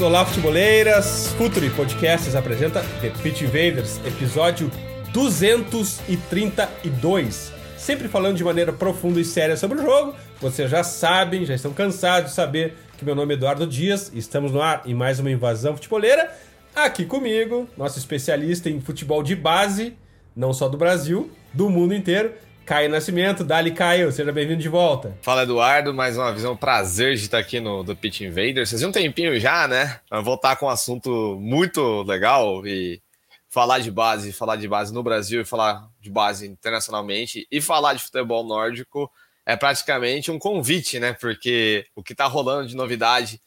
Olá, futeboleiras! Futuri Podcasts apresenta The Pitch Invaders, episódio 232. Sempre falando de maneira profunda e séria sobre o jogo. Vocês já sabem, já estão cansados de saber que meu nome é Eduardo Dias estamos no ar em mais uma invasão futeboleira. Aqui comigo, nosso especialista em futebol de base, não só do Brasil, do mundo inteiro, Caio Nascimento. Dali, Caio, seja bem-vindo de volta. Fala, Eduardo. Mais uma vez, é um prazer de estar aqui no do Pitch Invaders. Vocês um tempinho já, né? Voltar com um assunto muito legal e falar de base, falar de base no Brasil e falar de base internacionalmente e falar de futebol nórdico é praticamente um convite, né? Porque o que tá rolando de novidade,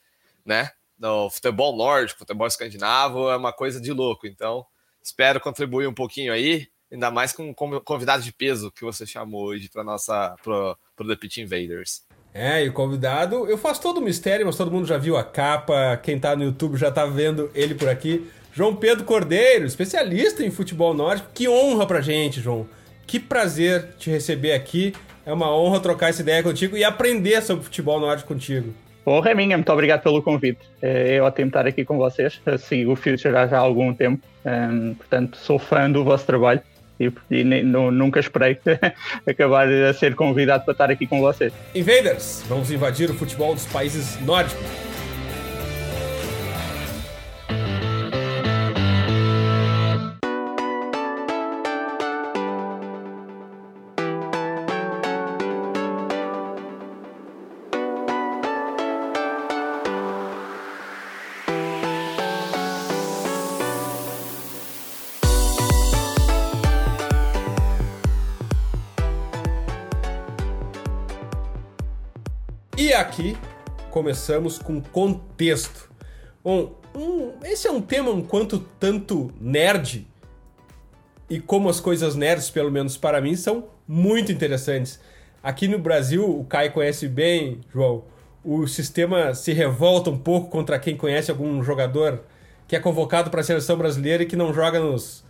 né? No futebol nórdico, futebol escandinavo é uma coisa de louco. Então, espero contribuir um pouquinho aí ainda mais com um convidado de peso que você chamou hoje para nossa pro, pro The Pit Invaders. É, e o convidado, eu faço todo o mistério, mas todo mundo já viu a capa, quem tá no YouTube já tá vendo ele por aqui. João Pedro Cordeiro, especialista em futebol nórdico. Que honra pra gente, João. Que prazer te receber aqui. É uma honra trocar essa ideia contigo e aprender sobre futebol nórdico contigo. Honra é minha, muito obrigado pelo convite. É, ótimo estar aqui com vocês. Sigo o Future já há algum tempo, um, portanto sou fã do vosso trabalho e, e nem, não, nunca esperei acabar a ser convidado para estar aqui com vocês. Invaders, vamos invadir o futebol dos países nórdicos. Aqui começamos com contexto. Bom, um, esse é um tema um quanto tanto nerd e como as coisas nerds, pelo menos para mim, são muito interessantes. Aqui no Brasil, o Kai conhece bem, João, o sistema se revolta um pouco contra quem conhece algum jogador que é convocado para a seleção brasileira e que não joga nos,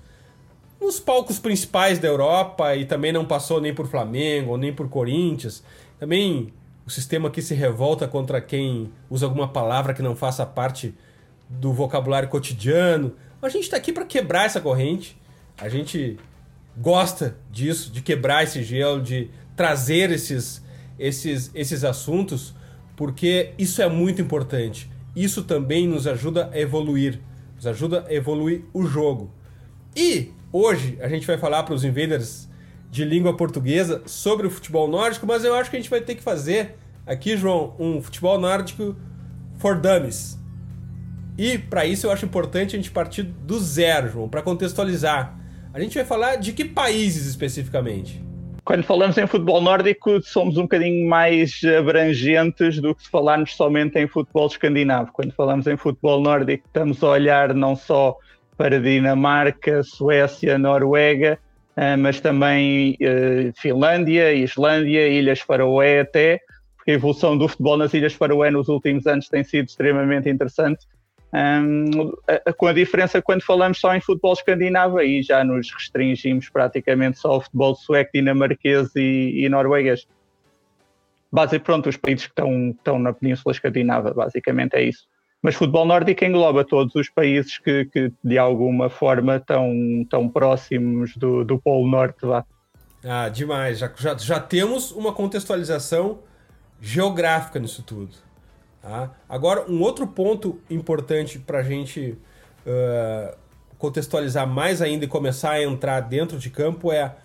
nos palcos principais da Europa e também não passou nem por Flamengo, nem por Corinthians. Também o sistema aqui se revolta contra quem usa alguma palavra que não faça parte do vocabulário cotidiano. A gente está aqui para quebrar essa corrente. A gente gosta disso, de quebrar esse gelo, de trazer esses, esses, esses assuntos, porque isso é muito importante. Isso também nos ajuda a evoluir, nos ajuda a evoluir o jogo. E hoje a gente vai falar para os invaders de língua portuguesa sobre o futebol nórdico, mas eu acho que a gente vai ter que fazer aqui, João, um futebol nórdico for dummies. E para isso eu acho importante a gente partir do zero, João, para contextualizar. A gente vai falar de que países especificamente? Quando falamos em futebol nórdico, somos um bocadinho mais abrangentes do que se falarmos somente em futebol escandinavo. Quando falamos em futebol nórdico, estamos a olhar não só para Dinamarca, Suécia, Noruega, mas também uh, Finlândia, Islândia, Ilhas Faroé até, porque a evolução do futebol nas Ilhas Faroé nos últimos anos tem sido extremamente interessante. Com a diferença quando falamos só em futebol escandinavo, aí já nos restringimos praticamente só ao futebol sueco, dinamarquês e, e norueguês. Basicamente, pronto, os países que estão, estão na Península Escandinava, basicamente é isso. Mas futebol nórdico engloba todos os países que, que de alguma forma estão, estão próximos do, do Polo Norte. Lá. Ah, demais. Já, já, já temos uma contextualização geográfica nisso tudo. Tá? Agora, um outro ponto importante para a gente uh, contextualizar mais ainda e começar a entrar dentro de campo é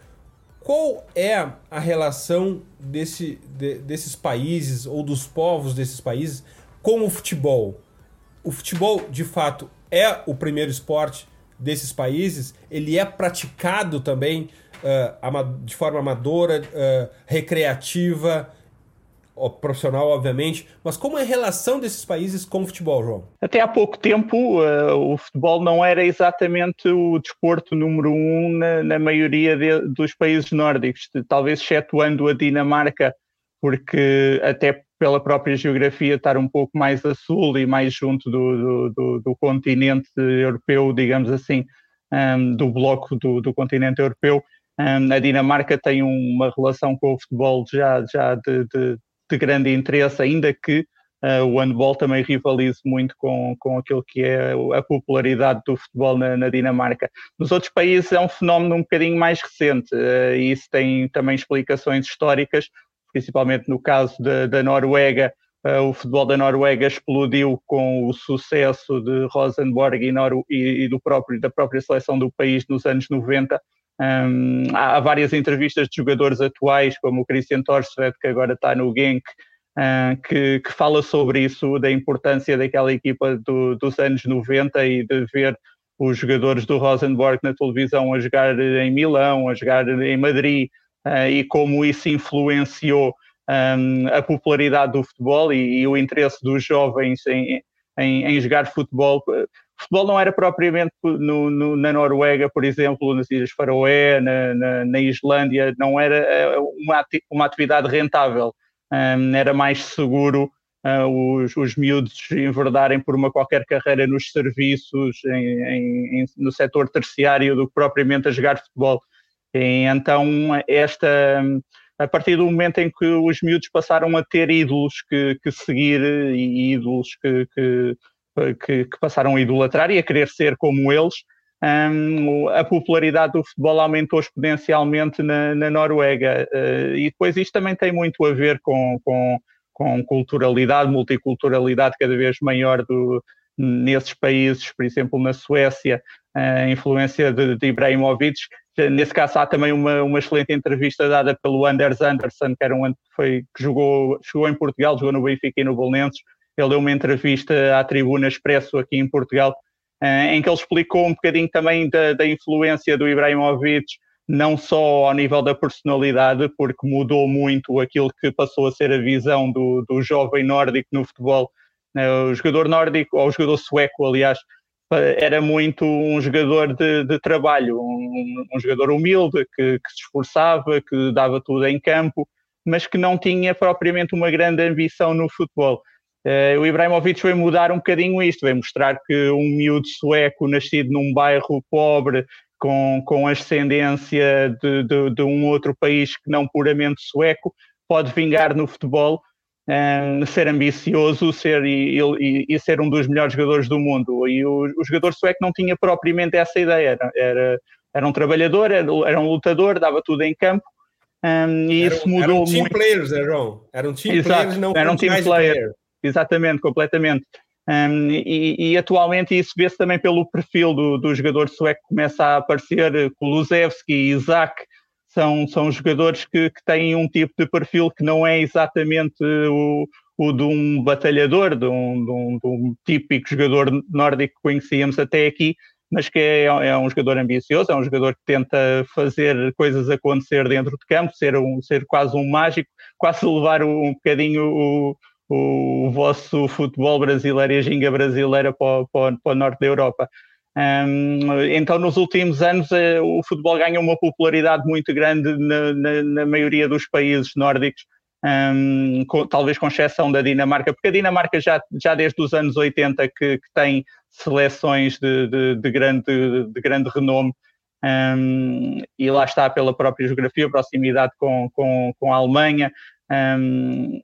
qual é a relação desse, de, desses países ou dos povos desses países com o futebol o futebol, de fato, é o primeiro esporte desses países, ele é praticado também uh, de forma amadora, uh, recreativa, profissional, obviamente, mas como é a relação desses países com o futebol, João? Até há pouco tempo, uh, o futebol não era exatamente o desporto número um na, na maioria de, dos países nórdicos, talvez excetuando a Dinamarca, porque até pela própria geografia estar um pouco mais a sul e mais junto do, do, do, do continente europeu, digamos assim, um, do bloco do, do continente europeu. Um, a Dinamarca tem uma relação com o futebol já, já de, de, de grande interesse, ainda que uh, o handball também rivalize muito com, com aquilo que é a popularidade do futebol na, na Dinamarca. Nos outros países é um fenómeno um bocadinho mais recente uh, e isso tem também explicações históricas, principalmente no caso da, Noruega. Uh, o futebol da Noruega explodiu com o sucesso de Rosenborg e, e, e do próprio, da própria seleção do país nos anos 90 um, há várias entrevistas de jogadores atuais, como o Christian Torsved, que agora está no Genk, uh, que, que, fala sobre isso, da importância daquela equipa do, dos anos 90 e de ver os jogadores do Rosenborg na televisão a jogar em Milão, a jogar em Madrid, e como isso influenciou um, a popularidade do futebol e, e, o interesse dos jovens em, em, em jogar futebol futebol não era propriamente no, no, na Noruega, por exemplo, nas Ilhas Faroé, na, na, na Islândia, não era eh, uma, uma atividade rentável. Um, era mais seguro uh, os, os miúdos enverdarem por uma qualquer carreira nos serviços, em, em, no setor terciário, do que propriamente a jogar futebol. E, então, esta, a partir do momento em que os miúdos passaram a ter ídolos que, que seguir e ídolos que, que que, passaram a idolatrar e a querer ser como eles, um, a popularidade do futebol aumentou exponencialmente na, na Noruega. Uh, e depois isto também tem muito a ver com, com, com culturalidade, multiculturalidade cada vez maior do, nesses países, por exemplo, na Suécia, a influência de, de Ibrahimovic. Nesse caso, há também uma, uma excelente entrevista dada pelo Anders Anderson, que, era um, foi, que jogou, jogou em Portugal, jogou no Benfica e no Bolonenses, ele deu uma entrevista à Tribuna Expresso aqui em Portugal, eh, em que ele explicou um bocadinho também da, da influência do Ibrahimovic, não só ao nível da personalidade, porque mudou muito aquilo que passou a ser a visão do, do jovem nórdico no futebol. Eh, o jogador nórdico, ou o jogador sueco, aliás, era muito um jogador de, de trabalho, um, um, jogador humilde, que, que se esforçava, que dava tudo em campo, mas que não tinha propriamente uma grande ambição no futebol. Uh, o Ibrahimovic veio mudar um bocadinho isto, veio mostrar que um miúdo sueco nascido num bairro pobre, com, com ascendência de, de, de um outro país que não puramente sueco, pode vingar no futebol, um, eh, ser ambicioso ser, e, e, e, ser um dos melhores jogadores do mundo. E o, o jogador sueco não tinha propriamente essa ideia, era, era, era um trabalhador, era, era, um lutador, dava tudo em campo. Um, e era, isso mudou eram team muito. players, né, João? Eram team Exato, players, não eram team player. player. Exatamente, completamente. Um, e, e, atualmente isso vê-se também pelo perfil do, do jogador sueco que começa a aparecer, Kulusevski e Isaac, são, são jogadores que, que, têm um tipo de perfil que não é exatamente o, o de um batalhador, de um, de, um, de um, típico jogador nórdico que conhecíamos até aqui, mas que é, é, um jogador ambicioso, é um jogador que tenta fazer coisas acontecer dentro de campo, ser, um, ser quase um mágico, quase levar um bocadinho o, o, vosso futebol brasileiro e a ginga brasileira para, para, para o norte da Europa. Um, então, nos últimos anos, uh, o futebol ganha uma popularidade muito grande na, na, na maioria dos países nórdicos, um, com, talvez com exceção da Dinamarca, porque a Dinamarca já, já desde os anos 80 que, que tem seleções de, de, de grande, de grande renome, um, e lá está pela própria geografia, proximidade com, com, com a Alemanha. Um,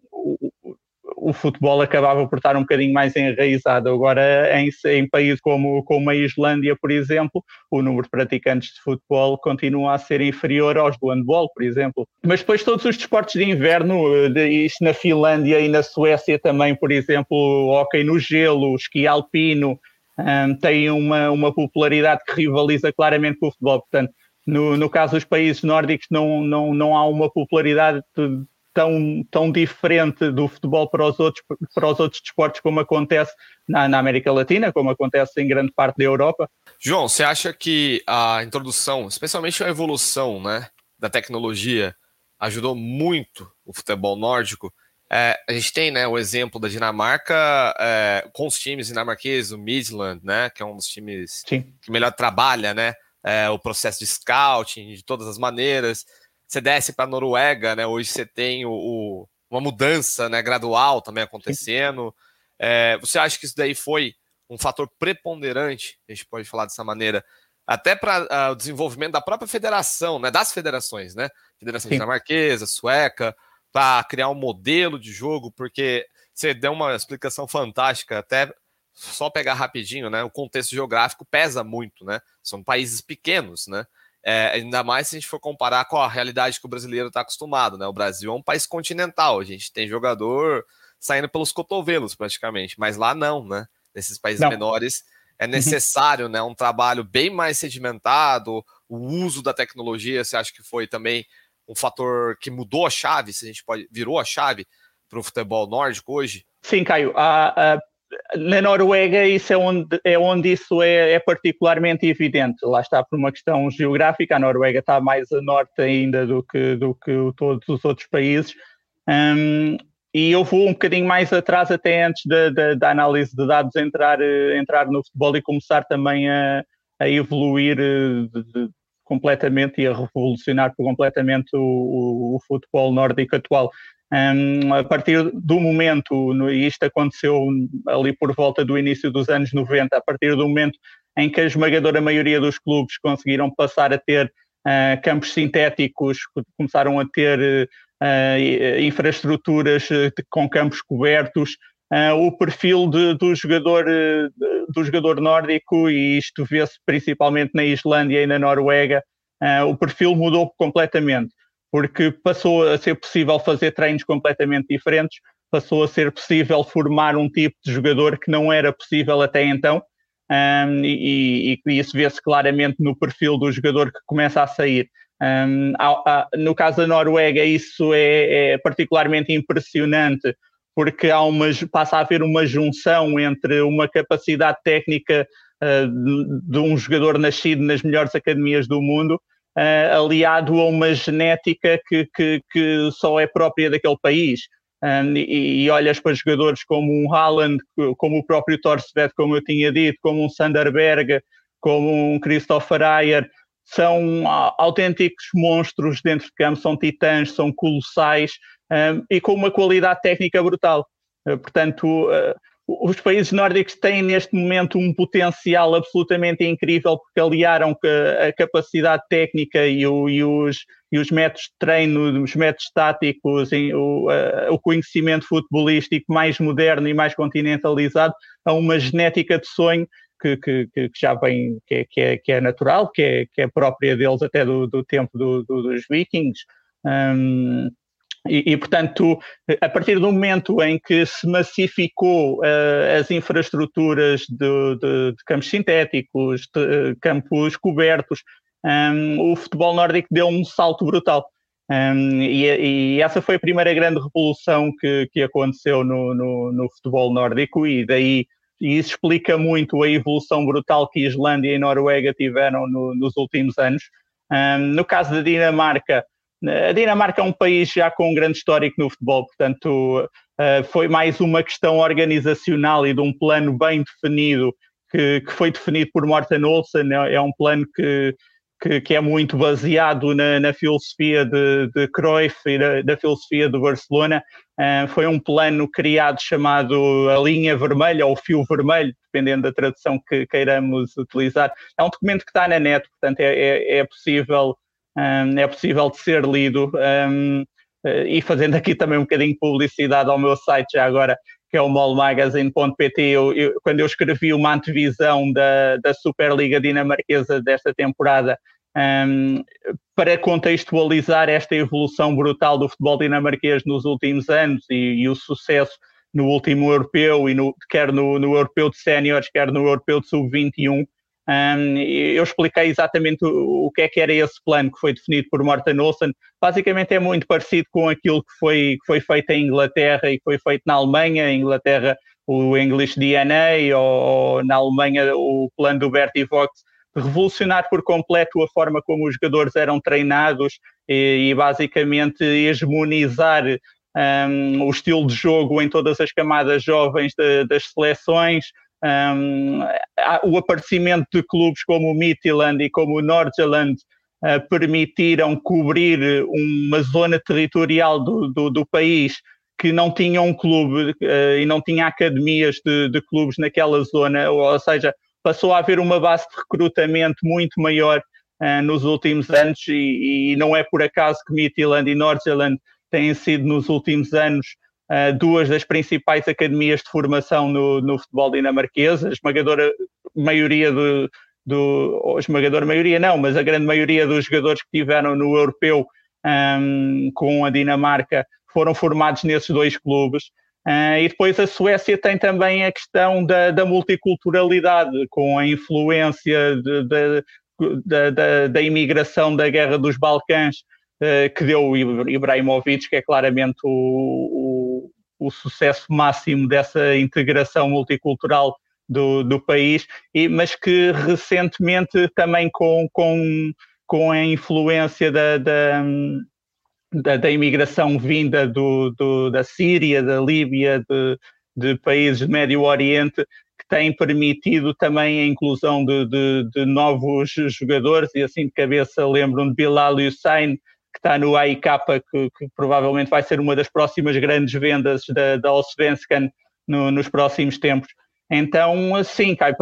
o futebol acabava por estar um bocadinho mais enraizado. Agora, em, em países como, como a Islândia, por exemplo, o número de praticantes de futebol continua a ser inferior aos do handball, por exemplo. Mas depois todos os desportos de inverno, isto na Finlândia e na Suécia também, por exemplo, o hóquei no gelo, o esqui alpino, um, têm uma, uma popularidade que rivaliza claramente com o futebol. Portanto, no, no caso dos países nórdicos não, não, não há uma popularidade de, tão, tão diferente do futebol para os outros, para os outros desportos como acontece na, na, América Latina, como acontece em grande parte da Europa. João, você acha que a introdução, especialmente a evolução né, da tecnologia, ajudou muito o futebol nórdico? É, a gente tem né, o exemplo da Dinamarca é, com os times dinamarqueses, o Midland, né, que é um dos times Sim. que melhor trabalha né, é, o processo de scouting de todas as maneiras. Você desce para a Noruega, né, hoje você tem o, o, uma mudança né, gradual também acontecendo. É, você acha que isso daí foi um fator preponderante, a gente pode falar dessa maneira, até para uh, ah, o desenvolvimento da própria federação, né, das federações, né? Federação Sim. dinamarquesa, sueca, para criar um modelo de jogo, porque você deu uma explicação fantástica, até só pegar rapidinho, né? O contexto geográfico pesa muito, né? São países pequenos, né? É, ainda mais se a gente for comparar com a realidade que o brasileiro está acostumado, né? O Brasil é um país continental, a gente tem jogador saindo pelos cotovelos praticamente, mas lá não, né? Nesses países não. menores é necessário, né? Um trabalho bem mais sedimentado, o uso da tecnologia, você acha que foi também um fator que mudou a chave, se a gente pode, virou a chave para o futebol nórdico hoje? Sim, Caio. Na Noruega isso é onde, é onde isso é, é, particularmente evidente. Lá está por uma questão geográfica, a Noruega está mais a norte ainda do que, do que todos os outros países. Um, e eu vou um bocadinho mais atrás até antes da, da, da análise de dados entrar, entrar no futebol e começar também a, a evoluir de, de, completamente e a revolucionar completamente o, o, o futebol nórdico atual. Um, a partir do momento, e isto aconteceu ali por volta do início dos anos 90, a partir do momento em que a esmagadora maioria dos clubes conseguiram passar a ter uh, campos sintéticos, começaram a ter uh, infraestruturas uh, com campos cobertos, o perfil de, do, jogador, do jogador nórdico, e isto vê-se principalmente na Islândia e na Noruega, o perfil mudou completamente porque passou a ser possível fazer treinos completamente diferentes, passou a ser possível formar um tipo de jogador que não era possível até então, um, e, e, isso vê-se claramente no perfil do jogador que começa a sair. Um, no caso da Noruega, isso é, é particularmente impressionante, porque há uma, passa a haver uma junção entre uma capacidade técnica uh, de, de um jogador nascido nas melhores academias do mundo uh, aliado a uma genética que, que, que, só é própria daquele país. Um, e, e, olhas para jogadores como um Haaland, como o próprio Torsved, como eu tinha dito, como um Sanderberg, como um Christopher Ayer, são autênticos monstros dentro de campo, são titãs, são colossais um, e com uma qualidade técnica brutal. Uh, portanto, uh, os países nórdicos têm neste momento um potencial absolutamente incrível porque aliaram a capacidade técnica e, o, e, os, e os, métodos de treino, os métodos táticos, o, o, conhecimento futebolístico mais moderno e mais continentalizado a uma genética de sonho que, que, que já vem, que é, que é, que é natural, que é, que é própria deles até do, do tempo do, do, dos vikings. Um, e, e, portanto, a partir do momento em que se massificou uh, as infraestruturas de, de, de campos sintéticos, de, uh, campos cobertos, um, o futebol nórdico deu um salto brutal. Um, e, e, essa foi a primeira grande revolução que, que aconteceu no, no, no, futebol nórdico, e daí e isso explica muito a evolução brutal que Islândia e Noruega tiveram no, nos últimos anos. Um, no caso da Dinamarca, a Dinamarca é um país já com um grande histórico no futebol, portanto, uh, foi mais uma questão organizacional e de um plano bem definido, que, que foi definido por Morten Olsen. É, é um plano que, que, que, é muito baseado na, na filosofia de, de Cruyff e da, da filosofia do Barcelona. Uh, foi um plano criado chamado a linha vermelha ou fio vermelho, dependendo da tradução que queiramos utilizar. É um documento que está na net, portanto, é, é, é possível um, é possível de ser lido. Um, e fazendo aqui também um bocadinho de publicidade ao meu site já agora, que é o molmagazine.pt, eu, eu, quando eu escrevi uma antevisão da, da Superliga dinamarquesa desta temporada, um, para contextualizar esta evolução brutal do futebol dinamarquês nos últimos anos e, e o sucesso no último europeu, e no, quer no, no europeu de séniores, quer no europeu de sub-21, um, eu expliquei exatamente o, o, que é que era esse plano que foi definido por Morten Olsen. Basicamente é muito parecido com aquilo que foi, que foi feito em Inglaterra e que foi feito na Alemanha. Em Inglaterra, o English DNA, ou, ou na Alemanha, o plano do Bertie Vox. Revolucionar por completo a forma como os jogadores eram treinados e, e basicamente hegemonizar um, o estilo de jogo em todas as camadas jovens de, das seleções, um, o aparecimento de clubes como o Midtjylland e como o Nordjylland uh, permitiram cobrir uma zona territorial do, do, do país que não tinha um clube uh, e não tinha academias de, de, clubes naquela zona, ou seja, passou a haver uma base de recrutamento muito maior uh, nos últimos anos e, e, não é por acaso que Midtjylland e Nordjylland têm sido nos últimos anos duas das principais academias de formação no, no futebol dinamarquês, a esmagadora maioria do, do esmagadora maioria não, mas a grande maioria dos jogadores que tiveram no europeu um, com a Dinamarca foram formados nesses dois clubes. Uh, e depois a Suécia tem também a questão da, da multiculturalidade, com a influência de, de, da, da, imigração da Guerra dos Balcãs, uh, que deu Ibrahimovic, que é claramente o, o, sucesso máximo dessa integração multicultural do, do país, e, mas que recentemente também com, com, com a influência da, da da, da imigração vinda do, do, da Síria, da Líbia, de, de países do Médio Oriente, que têm permitido também a inclusão de, de, de, novos jogadores, e assim de cabeça lembram de Bilal Hussein, que está no AIK, que, que, provavelmente vai ser uma das próximas grandes vendas da, da Allsvenskan no, nos próximos tempos. Então, sim, para,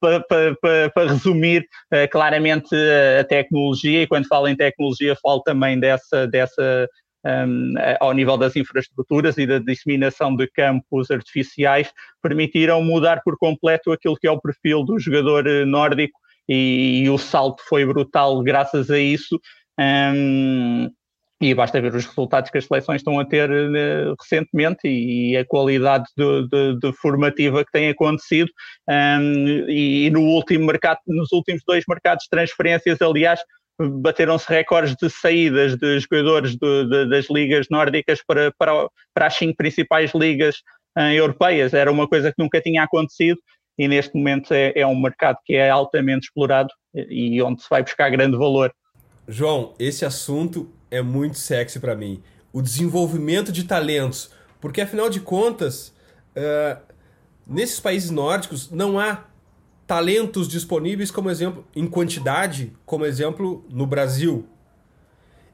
para, para, para resumir, uh, claramente a tecnologia, e quando falo em tecnologia, falo também dessa, dessa um, ao nível das infraestruturas e da disseminação de campos artificiais, permitiram mudar por completo aquilo que é o perfil do jogador eh, nórdico e, e o salto foi brutal graças a isso. Um, e basta ver os resultados que as seleções estão a ter uh, recentemente e, a qualidade de, de, de, formativa que tem acontecido. Um, e, e, no último mercado, nos últimos dois mercados de transferências, aliás, bateram-se recordes de saídas de jogadores de, das ligas nórdicas para, para, para as cinco principais ligas uh, europeias. Era uma coisa que nunca tinha acontecido e neste momento é, é um mercado que é altamente explorado e onde se vai buscar grande valor. João, esse assunto é muito sexy para mim. O desenvolvimento de talentos. Porque afinal de contas, uh, nesses países nórdicos não há talentos disponíveis como exemplo em quantidade, como exemplo no Brasil.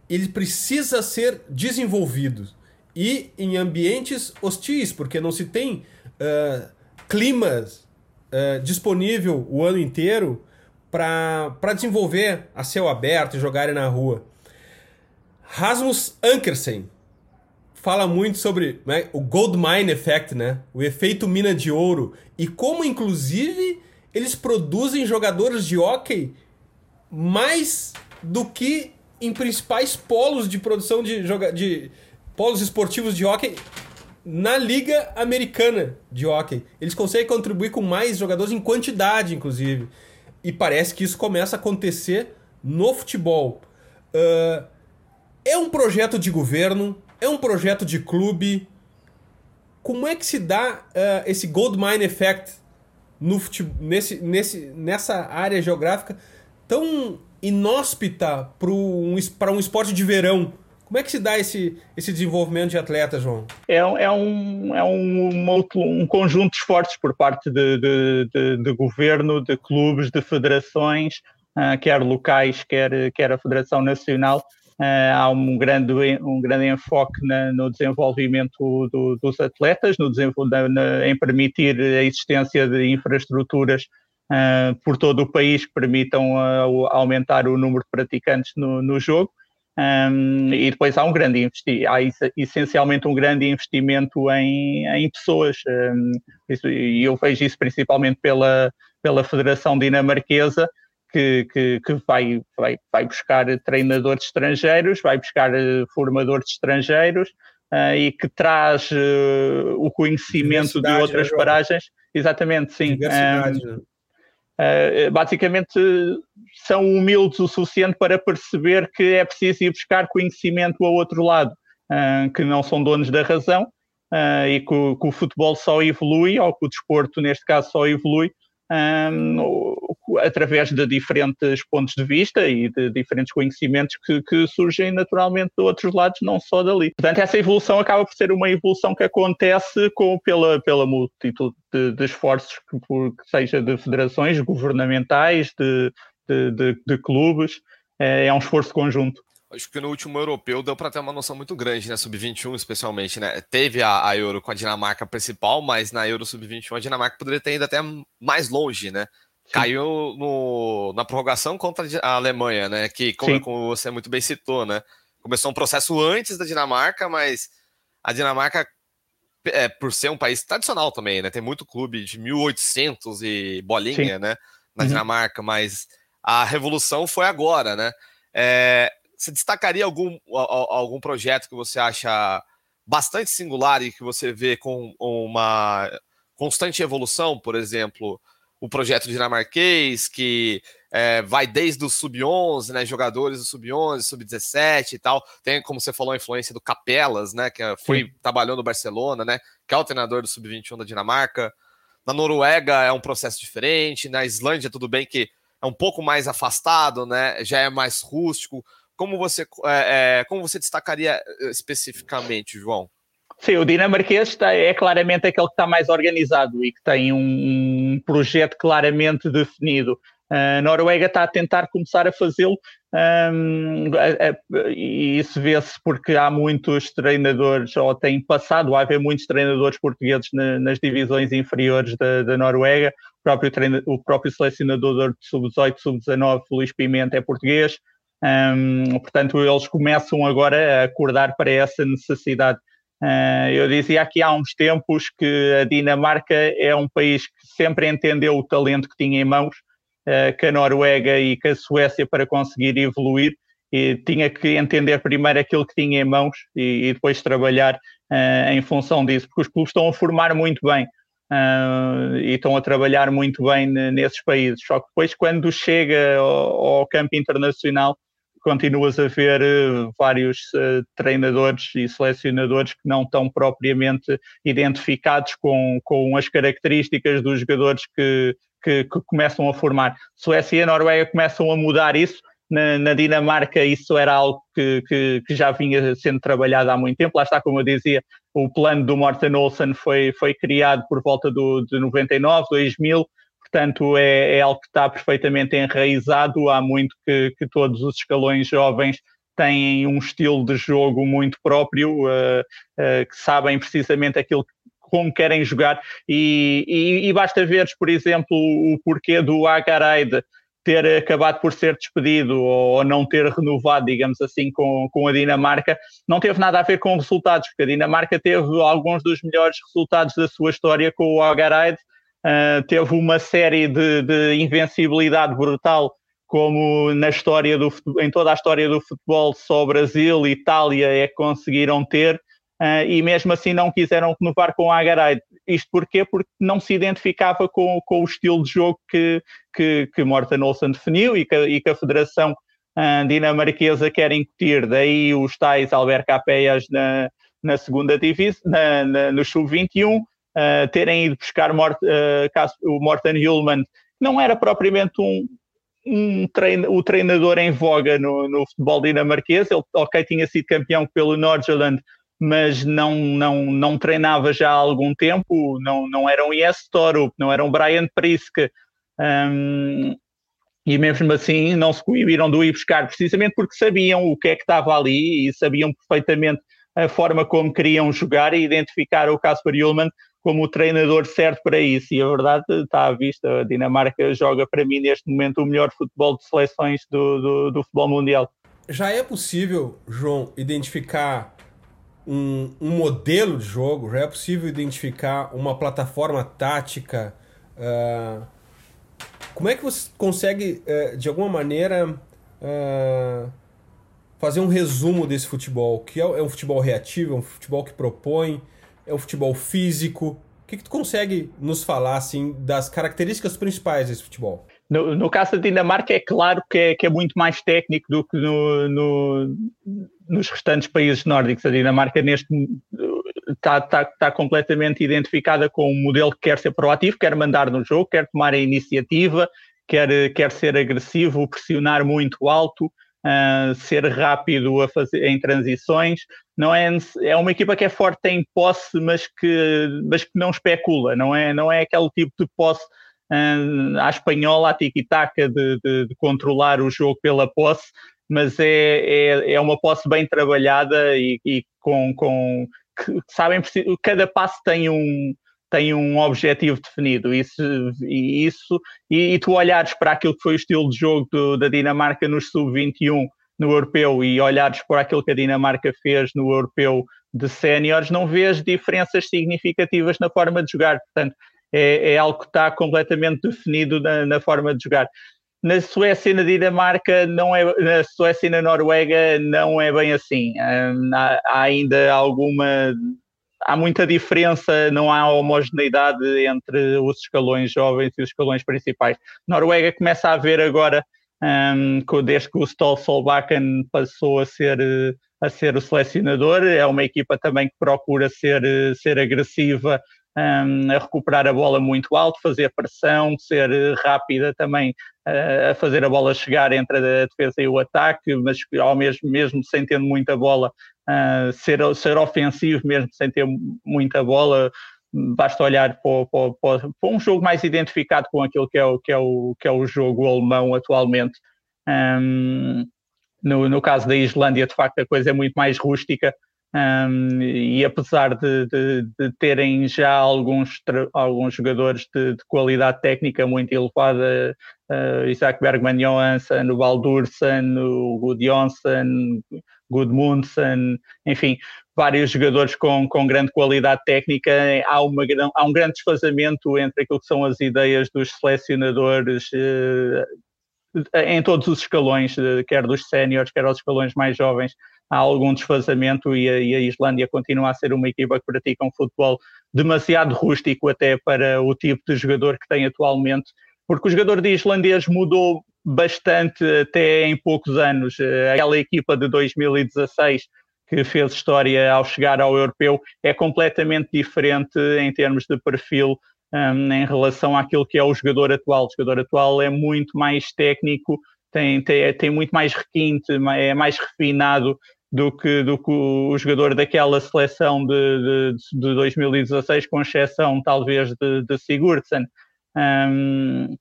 Ele precisa ser desenvolvido e em ambientes hostis, porque não se tem uh, climas uh, disponível o ano inteiro para desenvolver a céu aberto e jogarem na rua. Rasmus Ankersen fala muito sobre né, o gold mine effect, né? O efeito mina de ouro e como inclusive eles produzem jogadores de hockey mais do que em principais polos de produção de, de polos esportivos de hockey na liga americana de hockey. Eles conseguem contribuir com mais jogadores em quantidade, inclusive. E parece que isso começa a acontecer no futebol. Uh, é um projeto de governo? É um projeto de clube? Como é que se dá uh, esse gold mine effect no futebol, nesse, nesse, nessa área geográfica tão inóspita para um, um esporte de verão? Como é que se dá esse, esse desenvolvimento de atletas, João? É, é, um, é um, um conjunto de esforços por parte de, de, de, de governo, de clubes, de federações, uh, quer locais, quer, quer a Federação Nacional, Uh, há um grande, um grande enfoque na, no desenvolvimento do, dos atletas, no na, na, em permitir a existência de infraestruturas uh, por todo o país que permitam aumentar o número de praticantes no, no jogo. Um, e depois há um grande investi há essencialmente um grande investimento em, em pessoas um, e eu vejo isso principalmente pela, pela Federação Dinamarquesa que, que, que vai, vai, vai buscar treinadores estrangeiros, vai buscar eh, formadores estrangeiros uh, e que traz uh, o conhecimento de outras né, paragens. Exatamente, sim. Um, uh, basicamente são humildes o suficiente para perceber que é preciso ir buscar conhecimento ao outro lado, que não são donos da razão e que, que o futebol só evolui, ou que o desporto, neste caso, só evolui um, através de diferentes pontos de vista e de diferentes conhecimentos que, que, surgem naturalmente de outros lados, não só dali. Portanto, essa evolução acaba por ser uma evolução que acontece com, pela, pela multitude de, de esforços, que, por, que seja de federações governamentais, de, de, de, de clubes, é, é um esforço conjunto. Acho que no último europeu deu para ter uma noção muito grande, né? Sub-21, especialmente, né? Teve a, a, Euro com a Dinamarca principal, mas na Euro Sub-21 a Dinamarca poderia ter ido até mais longe, né? Sim. Caiu no, na prorrogação contra a Alemanha, né? Que, como, como, você muito bem citou, né? Começou um processo antes da Dinamarca, mas a Dinamarca, é, por ser um país tradicional também, né? Tem muito clube de 1800 e bolinha, Sim. né? Na uhum. Dinamarca, mas a revolução foi agora, né? É, você destacaria algum, algum projeto que você acha bastante singular e que você vê com uma constante evolução, por exemplo, o projeto dinamarquês, que é, vai desde o sub-11, né, jogadores do sub-11, sub-17 e tal. Tem, como você falou, a influência do Capelas, né, que foi Sim. trabalhando no Barcelona, né, que é o treinador do sub-21 da Dinamarca. Na Noruega é um processo diferente, na Islândia tudo bem que é um pouco mais afastado, né, já é mais rústico. Como você, é, é, como você destacaria eh, especificamente, João? Sim, o dinamarquês está, é claramente aquele que está mais organizado e que tem um projeto claramente definido. A Noruega está a tentar começar a fazê-lo um, e isso vê-se porque há muitos treinadores, ou tem passado a haver muitos treinadores portugueses na, nas divisões inferiores da, da Noruega. O próprio, treino, o próprio selecionador de sub-18, sub-19, Luís Pimenta, é português. Um, portanto, eles começam agora a acordar para essa necessidade. Uh, eu dizia aqui há uns tempos que a Dinamarca é um país que sempre entendeu o talento que tinha em mãos, uh, que a Noruega e que a Suécia para conseguir evoluir e tinha que entender primeiro aquilo que tinha em mãos e, e depois trabalhar uh, em função disso, porque os clubes estão a formar muito bem. Uh, e estão a trabalhar muito bem nesses países. Só que depois, quando chega ao, ao campo internacional, continuas a ver uh, vários uh, treinadores e selecionadores que não estão propriamente identificados com, com as características dos jogadores que, que, que começam a formar. Suécia e a Noruega começam a mudar isso. Na, na Dinamarca isso era algo que, que, que, já vinha sendo trabalhado há muito tempo. Lá está, como eu dizia, o plano do Morten Olsen foi, foi criado por volta do, de 99, 2000, portanto é, é, algo que está perfeitamente enraizado. Há muito que, que, todos os escalões jovens têm um estilo de jogo muito próprio, uh, uh, que sabem precisamente aquilo como querem jogar. E, e, e basta ver, por exemplo, o porquê do Agaraide ter acabado por ser despedido ou não ter renovado, digamos assim, com, com a Dinamarca, não teve nada a ver com resultados, porque a Dinamarca teve alguns dos melhores resultados da sua história com o Algarade, uh, teve uma série de, de, invencibilidade brutal, como na história do em toda a história do futebol, só Brasil e Itália é que conseguiram ter, uh, e mesmo assim não quiseram renovar com o Algarade. Isto porquê? Porque não se identificava com, com o estilo de jogo que, que, que Morten Olsen definiu e que, e que a Federação uh, Dinamarquesa quer incutir. Daí os tais Albert Capellas na, na segunda divisão, na, na, no sub-21, uh, terem ido buscar Mort, uh, o Morten Hulman, não era propriamente um, um treino, o treinador em voga no, no futebol dinamarquês. Ele, ok, tinha sido campeão pelo Nordjylland, mas não, não, não treinava já há algum tempo. Não, não era um Yes Torup, não era um Brian Priske. Um, e mesmo assim não se coibiram de ir buscar, precisamente porque sabiam o que é que estava ali e sabiam perfeitamente a forma como queriam jogar e identificar o Casper Ullmann como o treinador certo para isso. E a verdade está à vista, a Dinamarca joga para mim neste momento o melhor futebol de seleções do, do, do futebol mundial. Já é possível, João, identificar um, um, modelo de jogo, já é possível identificar uma plataforma tática. Uh, como é que você consegue, uh, de alguma maneira, uh, fazer um resumo desse futebol? Que é, é, um futebol reativo, é um futebol que propõe, é um futebol físico. O que, que tu consegue nos falar assim das características principais desse futebol? No, no caso da Dinamarca é claro que é, que é muito mais técnico do que no, no, nos restantes países nórdicos. A Dinamarca neste está tá, tá completamente identificada com um modelo que quer ser proativo, quer mandar no jogo, quer tomar a iniciativa, quer, quer ser agressivo, pressionar muito alto, ser rápido a fazer, em transições. Não é, é uma equipa que é forte em posse, mas que, mas que não especula, não é, não é aquele tipo de posse uh, à espanhola, à tiki-taka, de, de, de, controlar o jogo pela posse, mas é, é, é uma posse bem trabalhada e, e com, com que, sabem, cada passo tem um, tem um objetivo definido. Isso, e, isso, e, e, tu olhares para aquilo que foi o estilo de jogo do, da Dinamarca nos sub-21 no europeu e olhares para aquilo que a Dinamarca fez no europeu de séniores, não vês diferenças significativas na forma de jogar. Portanto, é, é algo que está completamente definido na, na, forma de jogar. Na Suécia e na Dinamarca, não é, na Suécia e na Noruega, não é bem assim. Hum, há, há ainda alguma há muita diferença, não há homogeneidade entre os escalões jovens e os escalões principais. Noruega começa a haver agora, um, desde que o Stoll Solbakken passou a ser, a ser o selecionador, é uma equipa também que procura ser, ser agressiva, um, a recuperar a bola muito alto, fazer pressão, ser rápida também a fazer a bola chegar entre a defesa e o ataque, mas ao mesmo, mesmo sem ter muita bola, uh, ser, ser ofensivo mesmo sem ter muita bola. Basta olhar para, para, para, um jogo mais identificado com aquilo que é o, que é o, que é o jogo alemão atualmente. Um, no, no caso da Islândia, de facto, a coisa é muito mais rústica. Um, e apesar de, de, de, terem já alguns, alguns jogadores de, de qualidade técnica muito elevada, uh, Isaac Bergman Johansson, o Baldursen, o Gudjonsson, Gudmundsson, enfim, vários jogadores com, com grande qualidade técnica, há, uma, há um grande desfazamento entre aquilo que são as ideias dos selecionadores uh, em todos os escalões, uh, quer dos séniores, quer aos escalões mais jovens, há algum desfazamento e a, e a, Islândia continua a ser uma equipa que pratica um futebol demasiado rústico até para o tipo de jogador que tem atualmente, porque o jogador de islandês mudou bastante até em poucos anos. Eh, aquela equipa de 2016 que fez história ao chegar ao europeu é completamente diferente em termos de perfil um, em relação àquilo que é o jogador atual. O jogador atual é muito mais técnico, tem, tem, tem muito mais requinte, é mais refinado do que, do que o jogador daquela seleção de, de, de 2016, com exceção talvez de, de Sigurdsson. Um,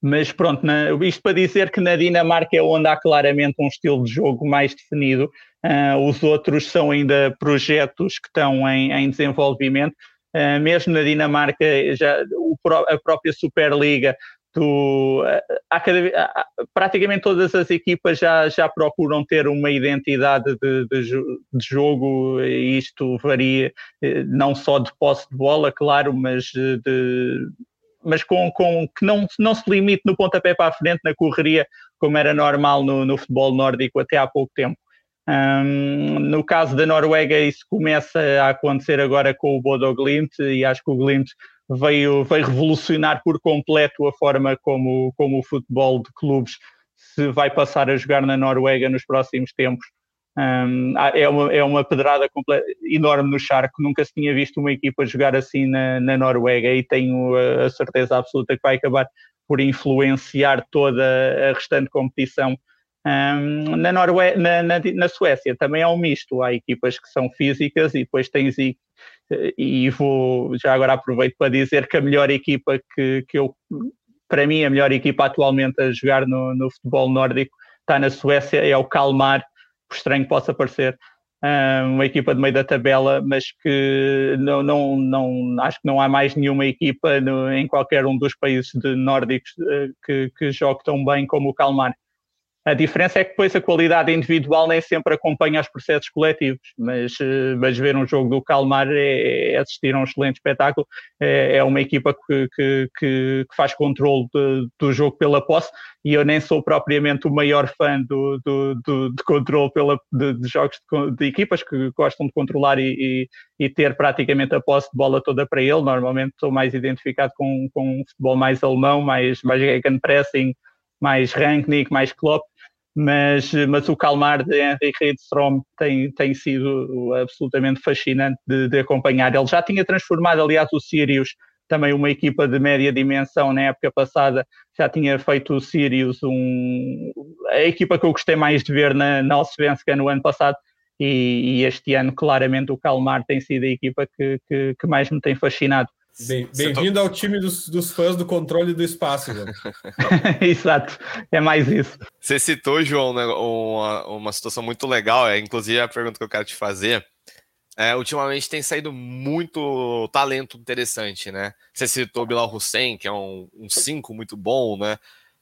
mas pronto, na, isto para dizer que na Dinamarca é onde há claramente um estilo de jogo mais definido, uh, os outros são ainda projetos que estão em, em desenvolvimento. Uh, mesmo na Dinamarca, já, o, a própria Superliga tu, há cada, há, praticamente todas as equipas já, já procuram ter uma identidade de, de, de, jogo e isto varia eh, não só de posse de bola, claro, mas, de, mas com, com que não, não se limite no pontapé para a frente, na correria, como era normal no, no futebol nórdico até há pouco tempo. Um, no caso da Noruega, isso começa a acontecer agora com o Bodo Glimt, e acho que o Glimt veio, veio revolucionar por completo a forma como, como o futebol de clubes se vai passar a jogar na Noruega nos próximos tempos. Um, é, uma, é uma pedrada enorme no charco. Nunca se tinha visto uma equipa jogar assim na, na Noruega e tenho a, a, certeza absoluta que vai acabar por influenciar toda a restante competição. Um, na, Norue na, na, na, Suécia também há um misto. Há equipas que são físicas e depois tens e vou já agora aproveito para dizer que a melhor equipa que, que eu, para mim, a melhor equipa atualmente a jogar no, no futebol nórdico está na Suécia, é o Kalmar, por estranho que possa parecer, uma equipa de meio da tabela, mas que não, não, não acho que não há mais nenhuma equipa no, em qualquer um dos países nórdicos eh, que, que jogue tão bem como o Kalmar. A diferença é que depois a qualidade individual nem sempre acompanha os processos coletivos, mas, eh, mas ver um jogo do Calmar é, é assistir a um excelente espetáculo. É, é uma equipa que, que, que, faz controle de, do jogo pela posse e eu nem sou propriamente o maior fã do, do, do de controle pela, de, de jogos de, de, equipas que gostam de controlar e, e, e, ter praticamente a posse de bola toda para ele. Normalmente sou mais identificado com, com um futebol mais alemão, mais, mais pressing, mais Rangnick, mais Klopp mas, mas o Calmar de Henrique Rydstrom tem, tem sido absolutamente fascinante de, de, acompanhar. Ele já tinha transformado, aliás, o Sirius, também uma equipa de média dimensão na época passada, já tinha feito o Sirius um, a equipa que eu gostei mais de ver na, na Allsvenskan no ano passado, e, e, este ano claramente o Calmar tem sido a equipa que, que, que mais me tem fascinado. Bem-vindo ao time dos, dos, fãs do controle do espaço. Exato, é mais isso. Você citou, João, né, uma, uma situação muito legal, é inclusive a pergunta que eu quero te fazer. É, ultimamente tem saído muito talento interessante, né? Você citou o Bilal Hussein, que é um 5 um muito bom, né?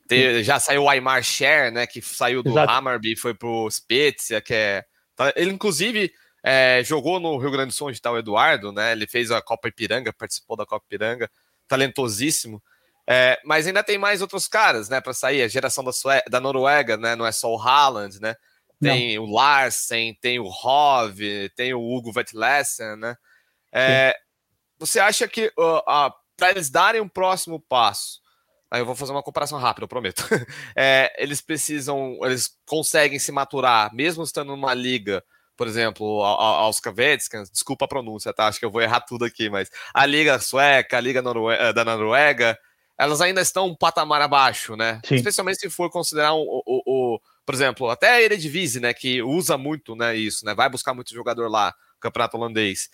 Tem, já saiu o Aymar Cher, né? Que saiu do Exato. Hammarby, foi pro Spezia, que é. Tá, ele, inclusive, é, jogou no Rio Grande do Sul, onde está o Eduardo, né? Ele fez a Copa Ipiranga, participou da Copa Ipiranga, talentosíssimo. É, mas ainda tem mais outros caras, né, para sair. A geração da, Sué da Noruega, né? Não é só o Haaland, né? Tem Não. o Larsen, tem o Hove, tem o Hugo Vetlesen, né? É, você acha que uh, uh, para eles darem um próximo passo, aí eu vou fazer uma comparação rápida, eu prometo. É, eles precisam, eles conseguem se maturar, mesmo estando numa liga por exemplo, aos Kavetskan, desculpa a pronúncia, tá? Acho que eu vou errar tudo aqui, mas a Liga Sueca, a Liga eh, da Noruega, elas ainda estão um patamar abaixo, né? Sim. Especialmente se for considerar o, o, o, por exemplo, até a Eredivisie, né, que usa muito, né, isso, né? Vai buscar muito jogador lá, campeonato holandês.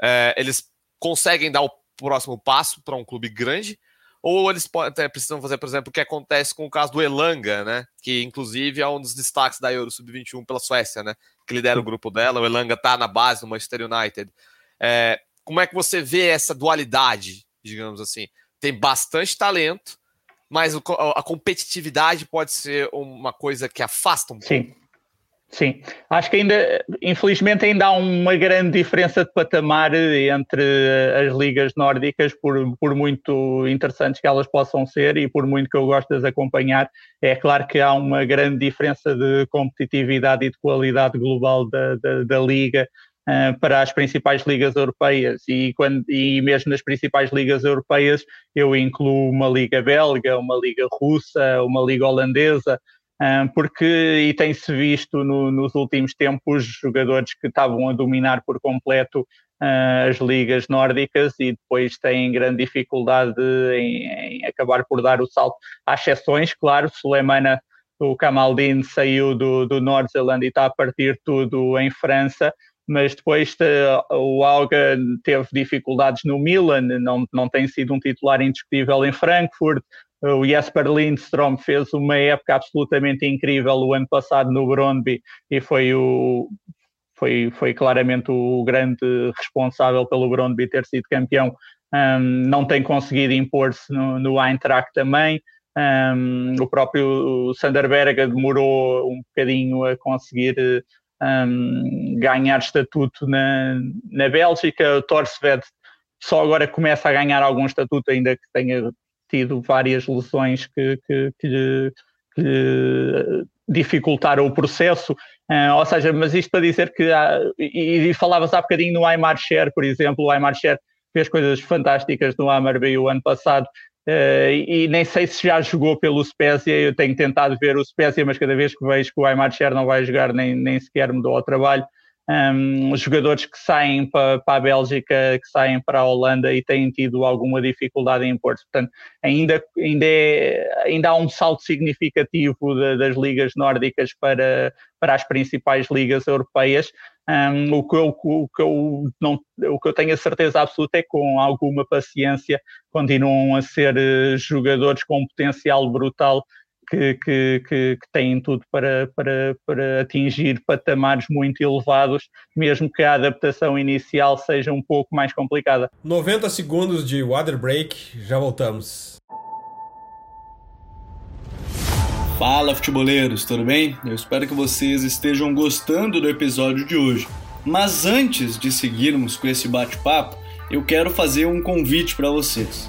É, eles conseguem dar o próximo passo para um clube grande, ou eles podem, precisam fazer, por exemplo, o que acontece com o caso do Elanga, né? Que inclusive é um dos destaques da Euro Sub-21 pela Suécia, né? Que lidera o grupo dela. O Elanga tá na base do Manchester United. É, como é que você vê essa dualidade, digamos assim? Tem bastante talento, mas a competitividade pode ser uma coisa que afasta um pouco. Sim. Sim, acho que ainda, infelizmente, ainda há uma grande diferença de patamar entre as ligas nórdicas, por, por muito interessantes que elas possam ser e por muito que eu gosto de as acompanhar. É claro que há uma grande diferença de competitividade e de qualidade global da, da, da liga uh, para as principais ligas europeias. E, quando, e mesmo nas principais ligas europeias, eu incluo uma liga belga, uma liga russa, uma liga holandesa porque e tem-se visto no, nos últimos tempos jogadores que estavam a dominar por completo uh, as ligas nórdicas e depois têm grande dificuldade em, em, acabar por dar o salto. Há exceções, claro, Sulemana, o Kamaldin saiu do, do Norte-Zelândia e está a partir tudo em França, mas depois o Alga teve dificuldades no Milan, não, não tem sido um titular indiscutível em Frankfurt, o Jesper Lindstrom fez uma época absolutamente incrível o ano passado no Brondby e foi o foi, foi claramente o grande responsável pelo Brondby ter sido campeão. Um, não tem conseguido impor-se no, no Eintracht também. Um, o próprio Sanderberga demorou um bocadinho a conseguir um, ganhar estatuto na, na Bélgica. O Torsved só agora começa a ganhar algum estatuto, ainda que tenha tido várias lesões que, que, que, lhe, que lhe dificultaram o processo. Uh, ou seja, mas isto para dizer que, há, e, e falavas há bocadinho no Aymar Cher, por exemplo, o Aymar Cher fez coisas fantásticas no Hammarby o ano passado, Uh, e nem sei se já jogou pelo Spezia, eu tenho tentado ver o Spezia, mas cada vez que vejo que o Aymar Cher não vai jogar, nem, nem sequer me dou ao trabalho um, jogadores que saem para, para, a Bélgica, que saem para a Holanda e têm tido alguma dificuldade em impor-se. Portanto, ainda, ainda, é, ainda há um salto significativo de, das ligas nórdicas para, para as principais ligas europeias. Um, o, que eu, o, que eu não, o que eu tenho a certeza absoluta é que com alguma paciência continuam a ser eh, jogadores com um potencial brutal que, que, que, que, têm tudo para, para, para atingir patamares muito elevados, mesmo que a adaptação inicial seja um pouco mais complicada. 90 segundos de water break, já voltamos. Fala futeboleiros, tudo bem? Eu espero que vocês estejam gostando do episódio de hoje. Mas antes de seguirmos com esse bate-papo, eu quero fazer um convite para vocês.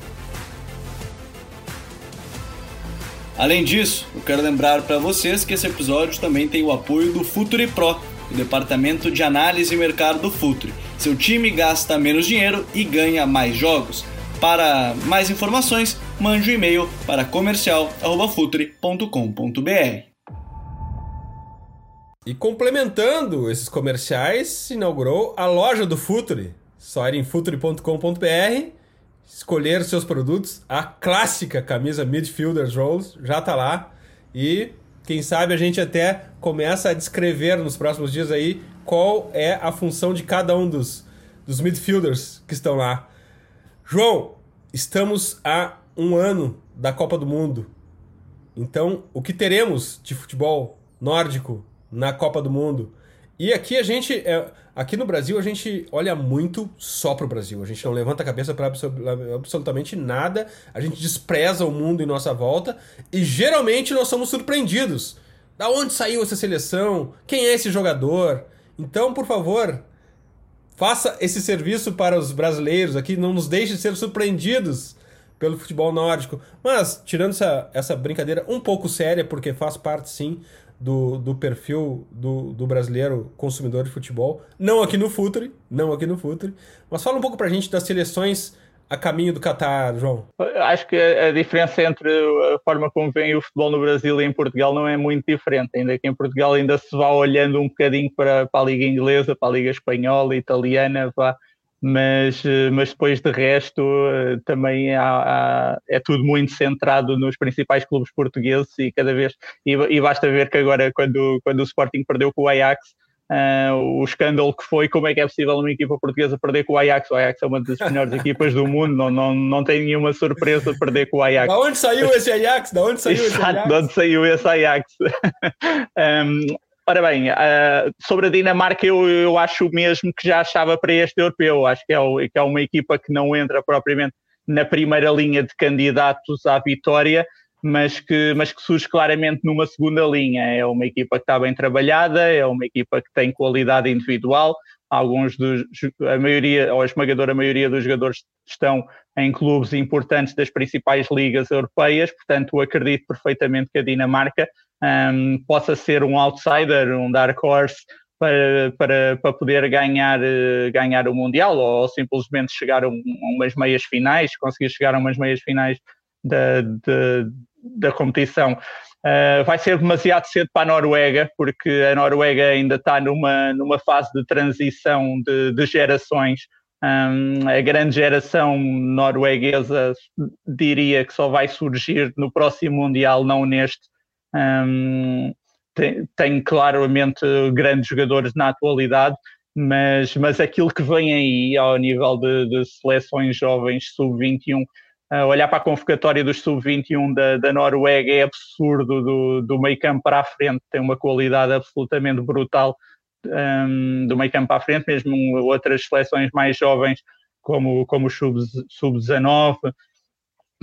Além disso, eu quero lembrar para vocês que esse episódio também tem o apoio do Futre Pro, o departamento de análise e mercado do Futre. Seu time gasta menos dinheiro e ganha mais jogos. Para mais informações, mande um e-mail para comercial@futre.com.br. E complementando esses comerciais, se inaugurou a loja do Futre. Só ir em futre.com.br, escolher seus produtos. A clássica camisa Midfielders Rolls já tá lá. E quem sabe a gente até começa a descrever nos próximos dias aí qual é a função de cada um dos, dos midfielders que estão lá. João, estamos a um ano da Copa do Mundo. Então, o que teremos de futebol nórdico na Copa do Mundo. E aqui a gente, é, aqui no Brasil, a gente olha muito só pro Brasil. A gente não levanta a cabeça para absolutamente nada. A gente despreza o mundo em nossa volta. E geralmente nós somos surpreendidos. Da onde saiu essa seleção? Quem é esse jogador? Então, por favor, faça esse serviço para os brasileiros aqui. Não nos deixe ser surpreendidos pelo futebol nórdico. Mas, tirando essa, essa brincadeira um pouco séria, porque faz parte sim do, do perfil do, do brasileiro consumidor de futebol. Não aqui no Futre, não aqui no Futre. Mas fala um pouco pra gente das seleções a caminho do Qatar, João? Acho que a diferença entre a forma como vem o futebol no Brasil e em Portugal não é muito diferente, ainda que em Portugal ainda se vá olhando um bocadinho para, para a Liga Inglesa, para a Liga Espanhola, Italiana, vá mas, eh, mas depois de resto eh, também há, há, é tudo muito centrado nos principais clubes portugueses e cada vez e, e basta ver que agora quando, quando o Sporting perdeu com o Ajax uh, o escândalo que foi como é que é possível uma equipa portuguesa perder com o Ajax o Ajax é uma das melhores equipas do mundo não, não, não tem nenhuma surpresa perder com o Ajax da onde saiu esse Ajax? Da onde saiu Exato, esse Ajax? de onde saiu esse Ajax um, Ora bem, uh, sobre a Dinamarca eu, eu acho mesmo que já achava para este europeu, acho que é, o, que é uma equipa que não entra propriamente na primeira linha de candidatos à vitória, mas que, mas que surge claramente numa segunda linha. É uma equipa que está bem trabalhada, é uma equipa que tem qualidade individual, alguns dos, a maioria, ou a esmagadora maioria dos jogadores estão em clubes importantes das principais ligas europeias, portanto acredito perfeitamente que a Dinamarca um, possa ser um outsider, um dark horse para, para, para poder ganhar, uh, ganhar o Mundial ou, simplesmente chegar a, a, umas meias finais, conseguir chegar a umas meias finais da, da, da competição. Uh, vai ser demasiado cedo para a Noruega, porque a Noruega ainda está numa, numa fase de transição de, de gerações. Um, a grande geração norueguesa diria que só vai surgir no próximo Mundial, não neste, um, tem, tem, claramente grandes jogadores na atualidade, mas, mas aquilo que vem aí ao nível de, de seleções jovens sub-21, uh, olhar para a convocatória dos sub-21 da, da, Noruega é absurdo do, do meio campo para a frente, tem uma qualidade absolutamente brutal um, do meio campo para a frente, mesmo outras seleções mais jovens como, como o sub-19,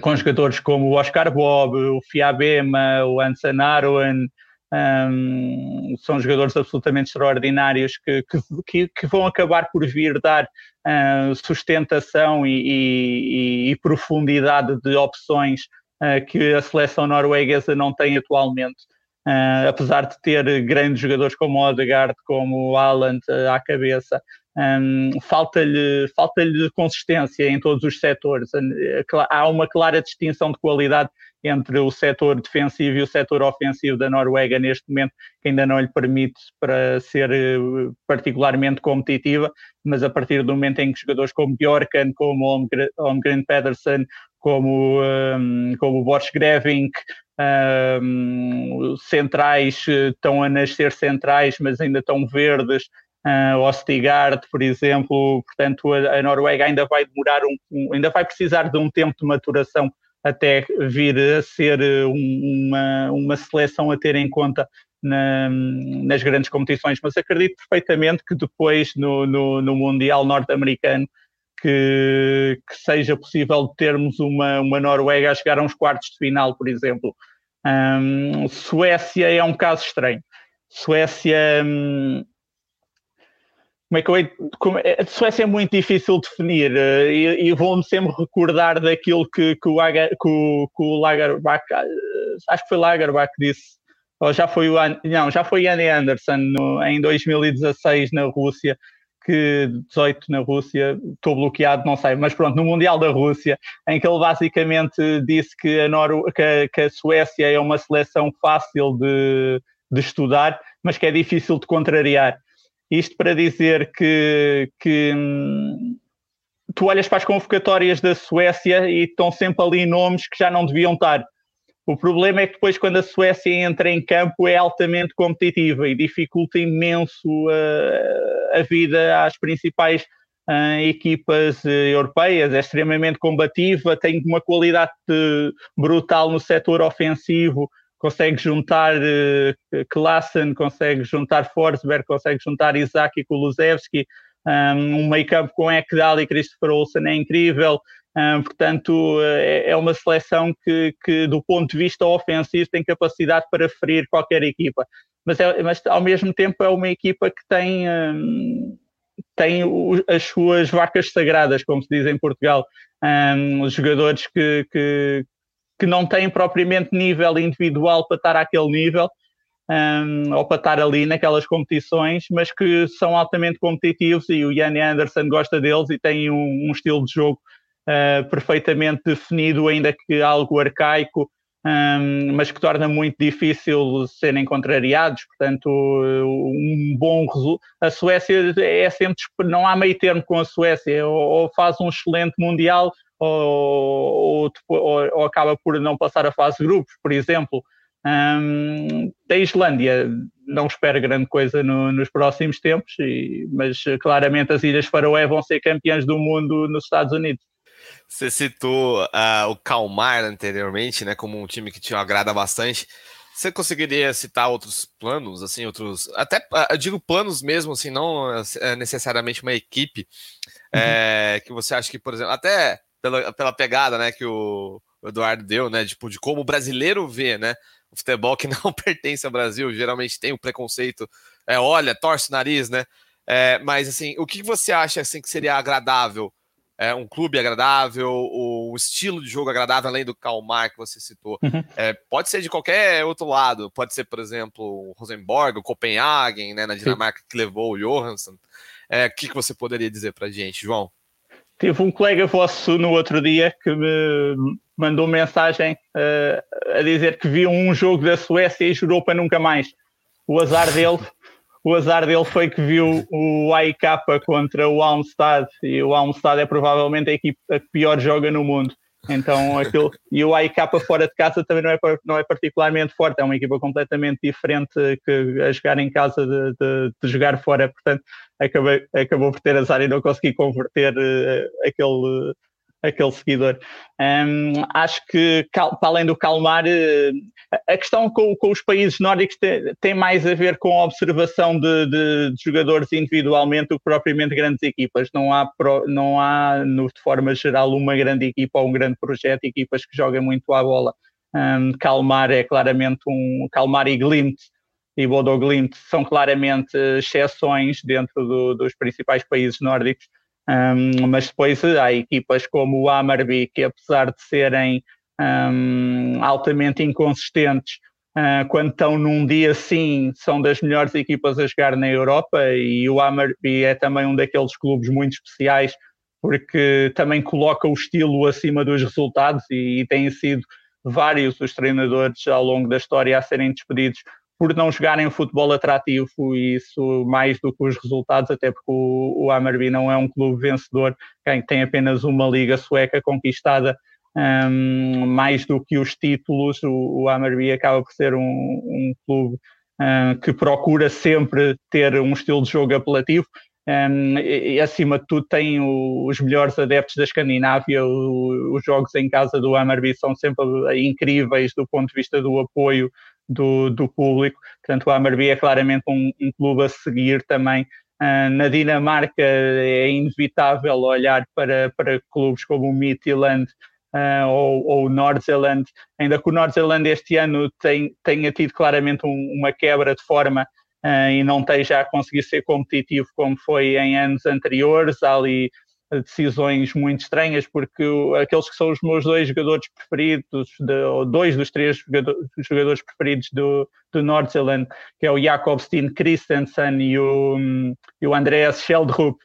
com jogadores como o Oscar Bob, o Fiabema, o Ansan Arwen, um, são jogadores absolutamente extraordinários que, que, que, vão acabar por vir dar uh, sustentação e, e, e, profundidade de opções uh, que a seleção norueguesa não tem atualmente. Uh, apesar de ter grandes jogadores como o Odegaard, como o Haaland à cabeça, um, falta-lhe falta consistência em todos os setores. Há uma clara distinção de qualidade entre o setor defensivo e o setor ofensivo da Noruega neste momento, que ainda não lhe permite para ser eh, particularmente competitiva, mas a partir do momento em que jogadores como Bjorkan, como Holmgren Pedersen, como, um, como Boris Grevink, um, centrais eh, estão a nascer centrais, mas ainda estão verdes, uh, Ostigard, por exemplo, portanto a, a, Noruega ainda vai demorar um, um, ainda vai precisar de um tempo de maturação até vir a ser eh, uma, uma seleção a ter em conta na, nas grandes competições, mas acredito perfeitamente que depois no, no, no Mundial norte-americano que, que, seja possível termos uma, uma Noruega a chegar a uns quartos de final, por exemplo. Um, Suécia é um caso estranho. Suécia, um, como é que eu como, a Suécia é muito difícil de definir uh, e, e vou-me sempre recordar daquilo que, que, o, Agar, que, o, que o Lagerbach, uh, acho que foi Lagerbach disse, ou já foi o não, já foi Andy Anderson no, em 2016 na Rússia, que 18 na Rússia, estou bloqueado, não sei, mas pronto, no Mundial da Rússia, em que ele basicamente disse que a, Nor que que a Suécia é uma seleção fácil de, de estudar, mas que é difícil de contrariar. Isto para dizer que, que hum, tu olhas para as convocatórias da Suécia e estão sempre ali nomes que já não deviam estar. O problema é que depois, quando a Suécia entra em campo, é altamente competitiva e dificulta imenso uh, a vida às principais uh, equipas uh, europeias. É extremamente combativa, tem uma qualidade brutal no setor ofensivo, consegue juntar uh, Klassen, consegue juntar Forsberg, consegue juntar Isaac e Kulusevski, um, um campo com Ekdal e Christopher Olsen é incrível, um, portanto é, é, uma seleção que, que, do ponto de vista ofensivo tem capacidade para ferir qualquer equipa, mas, é, mas ao mesmo tempo é uma equipa que tem... Um, tem as suas vacas sagradas, como se diz em Portugal, um, os jogadores que, que, que não têm propriamente nível individual para estar àquele nível um, ou para estar ali naquelas competições, mas que são altamente competitivos e o Yanni Anderson gosta deles e tem um, um estilo de jogo uh, perfeitamente definido, ainda que algo arcaico, um, mas que torna muito difícil serem contrariados. Portanto, um bom resultado. A Suécia é sempre. Não há meio termo com a Suécia, ou, ou faz um excelente Mundial ou, ou, ou, acaba por não passar a fase de grupos, por exemplo. Um, da Islândia não espero grande coisa no, nos próximos tempos, e, mas claramente as Ilhas Faroé vão ser campeãs do mundo nos Estados Unidos. Você citou uh, o Calmar anteriormente, né, como um time que te agrada bastante. Você conseguiria citar outros planos, assim, outros, até ah, eu digo planos mesmo, assim, não é necessariamente uma equipe, uhum. é, que você acha que, por exemplo, até pela, pela pegada, né, que o, Eduardo deu, né, tipo, de como o brasileiro vê, né, o futebol que não pertence ao Brasil, geralmente tem o preconceito, é, olha, torce o nariz, né, é, mas, assim, o que você acha, assim, que seria agradável? É, um clube agradável, o estilo de jogo agradável, além do Kalmar que você citou. Uhum. É, pode ser de qualquer outro lado. Pode ser, por exemplo, o Rosenborg, o Copenhagen, né, na Dinamarca, Sim. que levou o Johansson. É, o que, que você poderia dizer para gente, João? Tive um colega vosso no outro dia que me mandou mensagem uh, a dizer que viu um jogo da Suécia e jurou para nunca mais. O azar dele, o azar dele foi que viu o AIK contra o Almstad e o Almstad é provavelmente a equipe que pior joga no mundo. Então aquilo e o AIK fora de casa também não é, não é particularmente forte, é uma equipa completamente diferente que a jogar em casa de, de, de jogar fora, portanto acabei, acabou por ter azar e não consegui converter uh, aquele, aquele seguidor. Um, acho que, para além do calmar, uh, a questão com, com, os países nórdicos tem, tem, mais a ver com a observação de, de, de, jogadores individualmente do que propriamente grandes equipas. Não há, não há de forma geral, uma grande equipa ou um grande projeto, equipas que jogam muito à bola. Um, Calmar é claramente um Calmar e Glimt e Bodo Glimt são claramente exceções dentro do, dos principais países nórdicos, um, mas depois há equipas como o Amarby, que apesar de serem um, altamente inconsistentes, uh, quando estão num dia sim, são das melhores equipas a jogar na Europa e o Amarby é também um daqueles clubes muito especiais porque também coloca o estilo acima dos resultados e, e têm sido vários os treinadores ao longo da história a serem despedidos por não jogarem futebol atrativo e isso mais do que os resultados, até porque o, o não é um clube vencedor, quem tem apenas uma liga sueca conquistada um, mais do que os títulos, o, o acaba por ser um, um clube um, que procura sempre ter um estilo de jogo apelativo. Um, e, acima de tudo tem o, os melhores adeptos da Escandinávia, o, os jogos em casa do Amarby são sempre incríveis do ponto de vista do apoio do, do público. Portanto, o Amarby é claramente um, um clube a seguir também. Uh, na Dinamarca é inevitável olhar para, para clubes como o Midtjylland uh, ou, ou o Nordzeland, ainda que o Nordzeland este ano tem, tenha tido claramente um, uma quebra de forma uh, e não esteja a conseguir ser competitivo como foi em anos anteriores. Há ali decisões muito estranhas, porque aqueles que são os meus dois jogadores preferidos, de, ou dois dos três jogadores, jogadores preferidos do, do Nordsjælland, que é o Jakob Steen Christensen e o, e o Andreas Scheldrup,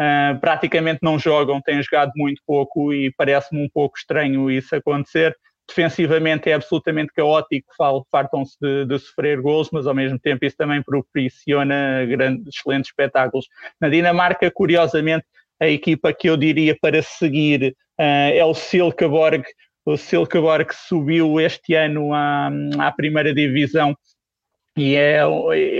uh, praticamente não jogam, têm jogado muito pouco e parece-me um pouco estranho isso acontecer. Defensivamente é absolutamente caótico, fartam-se de, de, sofrer gols, mas ao mesmo tempo isso também propiciona grandes, excelentes espetáculos. Na Dinamarca, curiosamente, a equipa que eu diria para seguir uh, é o Silkeborg. O Silkeborg subiu este ano à, à primeira divisão e é,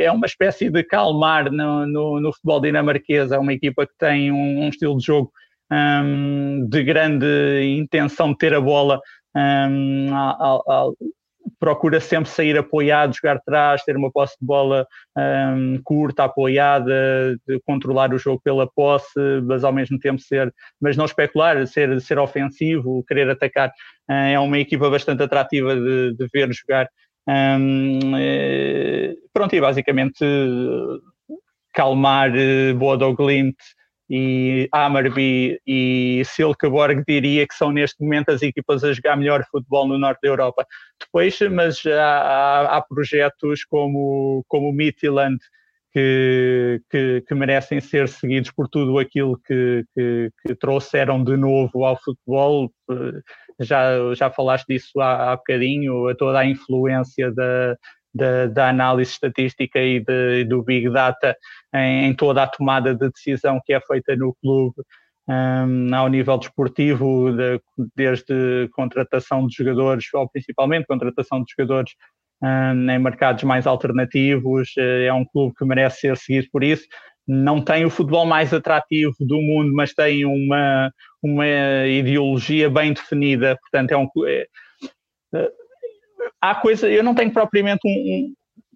é uma espécie de calmar no, no, no futebol dinamarquês. É uma equipa que tem um, um estilo de jogo um, de grande intenção de ter a bola um, procura sempre sair apoiado, jogar atrás, ter uma posse de bola um, curta, apoiada, controlar o jogo pela posse, mas ao mesmo tempo ser, mas não especular, ser, ser ofensivo, querer atacar. Uh, é uma equipa bastante atrativa de, de ver jogar. Um, é, pronto, e basicamente calmar uh, Bodo Glimt e Amarby e Silkeborg diria que são neste momento as equipas a jogar melhor futebol no norte da Europa. Depois, mas há, há projetos como, como o Midtjylland que, que, que, merecem ser seguidos por tudo aquilo que, que, que, trouxeram de novo ao futebol. Já, já falaste disso há, há bocadinho, toda a influência da, da, da análise estatística e de, do Big Data em, em, toda a tomada de decisão que é feita no clube. Um, ao nível desportivo, de, desde contratação de jogadores, ou principalmente contratação de jogadores um, em mercados mais alternativos, eh, é um clube que merece ser seguido por isso. Não tem o futebol mais atrativo do mundo, mas tem uma, uma ideologia bem definida, portanto, é um. É, há coisa, eu não tenho propriamente um, um,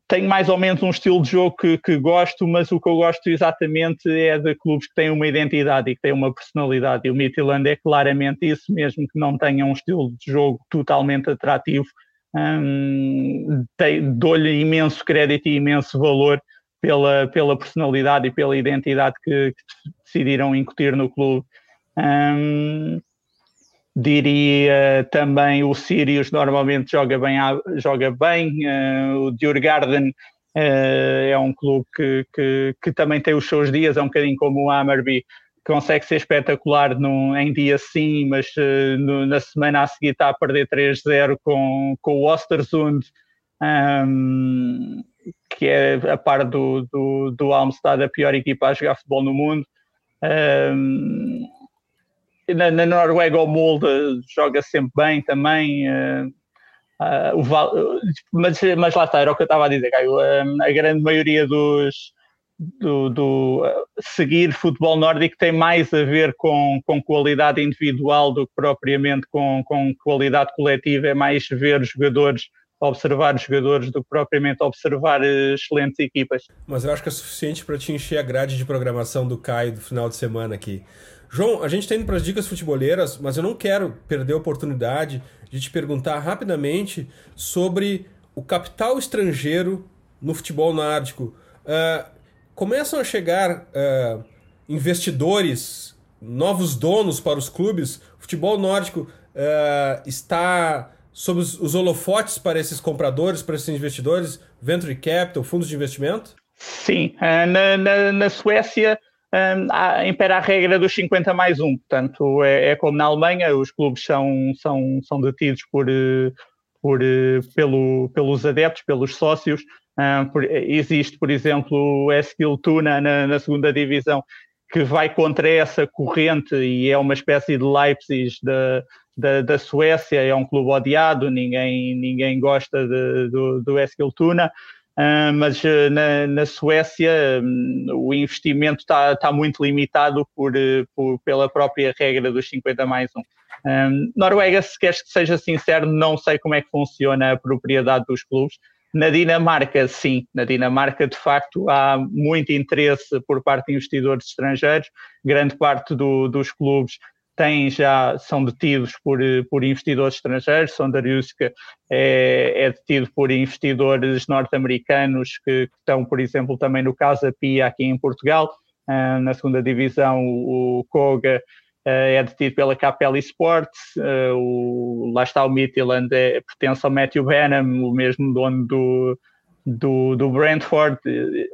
tenho mais ou menos um estilo de jogo que, que, gosto, mas o que eu gosto exatamente é de clubes que têm uma identidade e que têm uma personalidade. E o Midtjylland é claramente isso, mesmo que não tenha um estilo de jogo totalmente atrativo. Hum, Dou-lhe imenso crédito e imenso valor pela, pela personalidade e pela identidade que, que decidiram incutir no clube. Hum, diria também o Sirius normalmente joga bem, joga bem uh, o Djurgården uh, é um clube que, que, que, também tem os seus dias, é um bocadinho como o Hammerby, consegue ser espetacular no, em dia sim, mas uh, no, na semana a seguir está a perder 3-0 com, com o Ostersund, um, que é a par do, do, do Almstad a pior equipa a jogar futebol no mundo. Um, na, na Noruega o Molde joga sempre bem também. Uh, uh, mas, mas lá está, era o que eu estava a dizer, Caio. Uh, a grande maioria dos do, do seguir futebol nórdico tem mais a ver com, com qualidade individual do que propriamente com, com qualidade coletiva, é mais ver jogadores observar jogadores do que propriamente observar excelentes equipas. Mas eu acho que é suficiente para te encher a grade de programação do Caio do final de semana aqui. João, a gente está indo para as dicas futeboleiras, mas eu não quero perder a oportunidade de te perguntar rapidamente sobre o capital estrangeiro no futebol nórdico. Uh, começam a chegar uh, investidores, novos donos para os clubes. O futebol nórdico uh, está sob os, holofotes para esses compradores, para esses investidores, venture capital, fundos de investimento? Sim, na, na, na Suécia um, impera a regra dos 50 mais 1. Portanto, é, é, como na Alemanha, os clubes são, são, são detidos por, eh, por, eh, pelo, pelos adeptos, pelos sócios. Por, existe, por exemplo, o Eskil Tuna na, na, segunda divisão, que vai contra essa corrente e é uma espécie de Leipzig da, da, da Suécia, é um clube odiado, ninguém, ninguém gosta de, do, do Tuna. Uh, mas uh, na, na, Suécia um, o investimento está tá muito limitado por, uh, por, pela própria regra dos 50 mais 1. Um, Noruega, se queres que seja sincero, não sei como é que funciona a propriedade dos clubes. Na Dinamarca, sim. Na Dinamarca, de facto, há muito interesse por parte de investidores estrangeiros. Grande parte do, dos clubes têm já são detidos por, por investidores estrangeiros. Sondariuska é, é detido por investidores norte-americanos que, que, estão, por exemplo, também no Casa Pia aqui em Portugal. Uh, na segunda divisão, o, o Koga Uh, é detido pela Capella Sports, uh, o, lá está o Midland, é, pertence ao Matthew Benham, o mesmo dono do, do, do Brentford.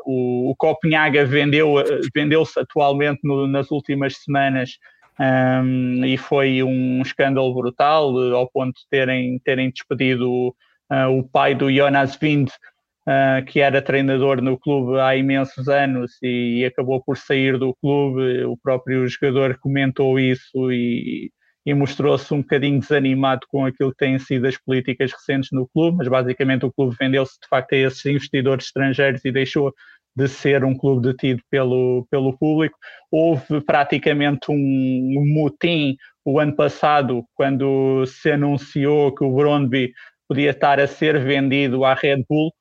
O, o Copenhaga vendeu, vendeu-se atualmente no, nas últimas semanas um, e foi um escândalo brutal, ao ponto de terem, terem despedido uh, o pai do Jonas Wind, uh, que era treinador no clube há imensos anos e, e acabou por sair do clube. O próprio jogador comentou isso e, e mostrou-se um bocadinho desanimado com aquilo que têm sido as políticas recentes no clube, mas basicamente o clube vendeu-se de facto a esses investidores estrangeiros e deixou de ser um clube detido pelo, pelo público. Houve praticamente um, motim o ano passado, quando se anunciou que o Brondby podia estar a ser vendido à Red Bull.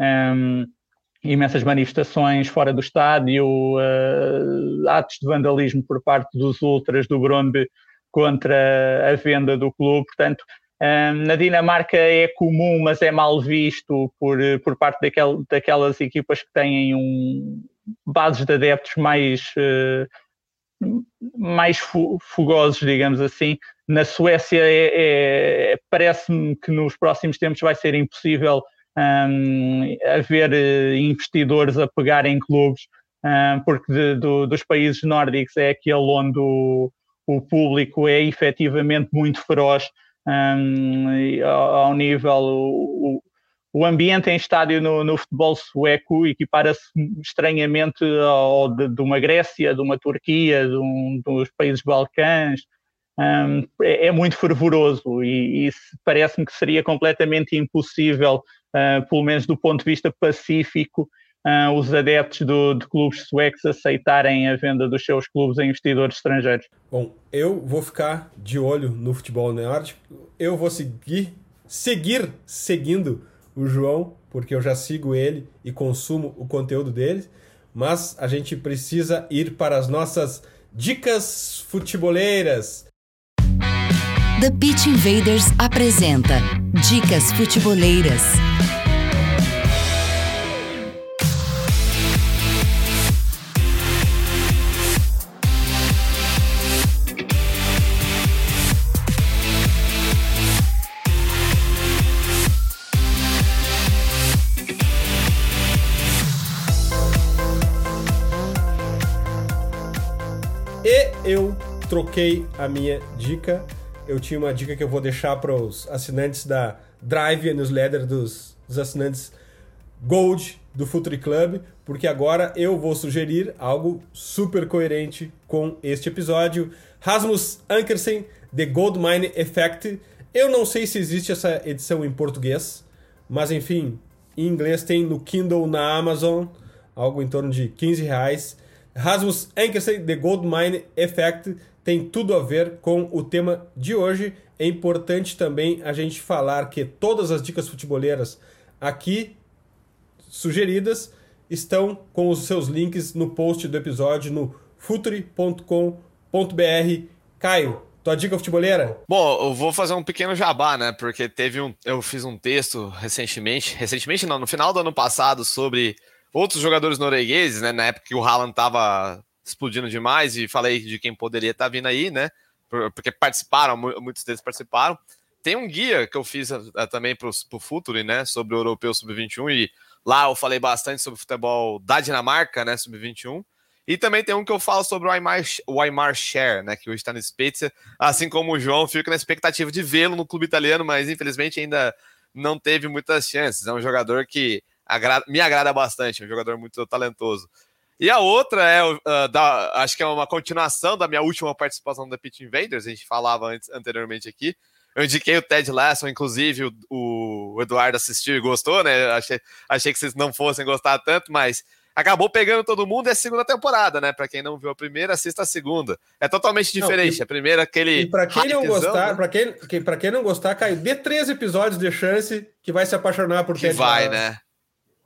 Um, imensas manifestações fora do estádio, uh, atos de vandalismo por parte dos ultras do Brondby contra a venda do clube. Portanto, na Dinamarca é comum, mas é mal visto por, por parte daquel, daquelas equipas que têm um, bases de adeptos mais, uh, mais fugosos, digamos assim. Na Suécia é, é parece-me que nos próximos tempos vai ser impossível um, haver uh, investidores a pegarem clubes, um, porque de, do, dos países nórdicos é aquele onde o, o público é efetivamente muito feroz um, ao nível. O, o ambiente em estádio no, no futebol sueco equipara-se estranhamente ao de, de, uma Grécia, de uma Turquia, de um, dos países Balcãs. Um, é, é, muito fervoroso e, e parece-me que seria completamente impossível, uh, pelo menos do ponto de vista pacífico, uh, os adeptos do, de clubes suecos aceitarem a venda dos seus clubes a investidores estrangeiros? Bom, eu vou ficar de olho no futebol nórdico. Eu vou seguir, seguir seguindo o João, porque eu já sigo ele e consumo o conteúdo dele. Mas a gente precisa ir para as nossas dicas futeboleiras. The Pitch Invaders apresenta Dicas Futeboleiras. Eu troquei a minha dica. Eu tinha uma dica que eu vou deixar para os assinantes da Drive, a newsletter dos, dos assinantes Gold do Futuri Club, porque agora eu vou sugerir algo super coerente com este episódio. Rasmus Ankersen, The Gold Mine Effect. Eu não sei se existe essa edição em português, mas enfim, em inglês tem no Kindle na Amazon, algo em torno de 15 reais. Rasmus Ankersen, The Gold Mine Effect, tem tudo a ver com o tema de hoje. É importante também a gente falar que todas as dicas futeboleiras aqui sugeridas estão com os seus links no post do episódio no futuri.com.br. Caio, tua dica futeboleira? Bom, eu vou fazer um pequeno jabá, né? Porque teve um. Eu fiz um texto recentemente. Recentemente, não, no final do ano passado, sobre outros jogadores noruegueses, né? Na época que o Haaland estava explodindo demais e falei de quem poderia estar tá vindo aí, né? Porque participaram, muitos deles participaram. Tem um guia que eu fiz uh, também para o Futuri, né? Sobre o Europeu Sub-21 e lá eu falei bastante sobre o futebol da Dinamarca, né? Sub-21. E também tem um que eu falo sobre o Aymar, o Aymar né? Que hoje está no Spezia. Assim como o João, fico na expectativa de vê-lo no clube italiano, mas infelizmente ainda não teve muitas chances. É um jogador que agrada, me agrada bastante, é um jogador muito talentoso. E a outra é, uh, da, acho que é uma continuação da minha última participação da Pit Invaders, a gente falava antes, anteriormente aqui. Eu indiquei o Ted Lasso, inclusive o, o Eduardo assistiu e gostou, né? Achei, achei que vocês não fossem gostar tanto, mas acabou pegando todo mundo. É a segunda temporada, né? Para quem não viu a primeira, assista a segunda. É totalmente diferente. Não, e, a primeira, aquele. E para quem não gostar, né? para quem, quem, quem não gostar, caiu. Dê três episódios de chance que vai se apaixonar por que Ted vai, Lasso. né?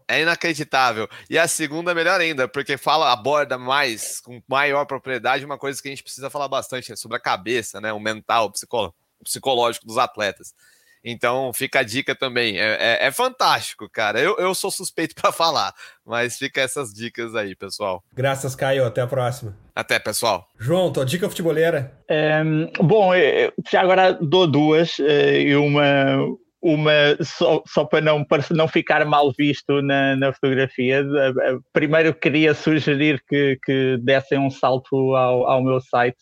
É inacreditável. E a segunda, melhor ainda, porque fala, aborda mais, com maior propriedade, uma coisa que a gente precisa falar bastante, é sobre a cabeça, né? O mental, o psicológico dos atletas. Então fica a dica também. É, é, é fantástico, cara. Eu, eu sou suspeito para falar, mas fica essas dicas aí, pessoal. Graças, Caio. Até a próxima. Até, pessoal. João, tua dica futeboleira? Um, bom, já agora dou duas eh, e uma. Uma só, só para não, para não ficar mal visto na, na fotografia, primeiro queria sugerir que, que dessem um salto ao, ao meu site,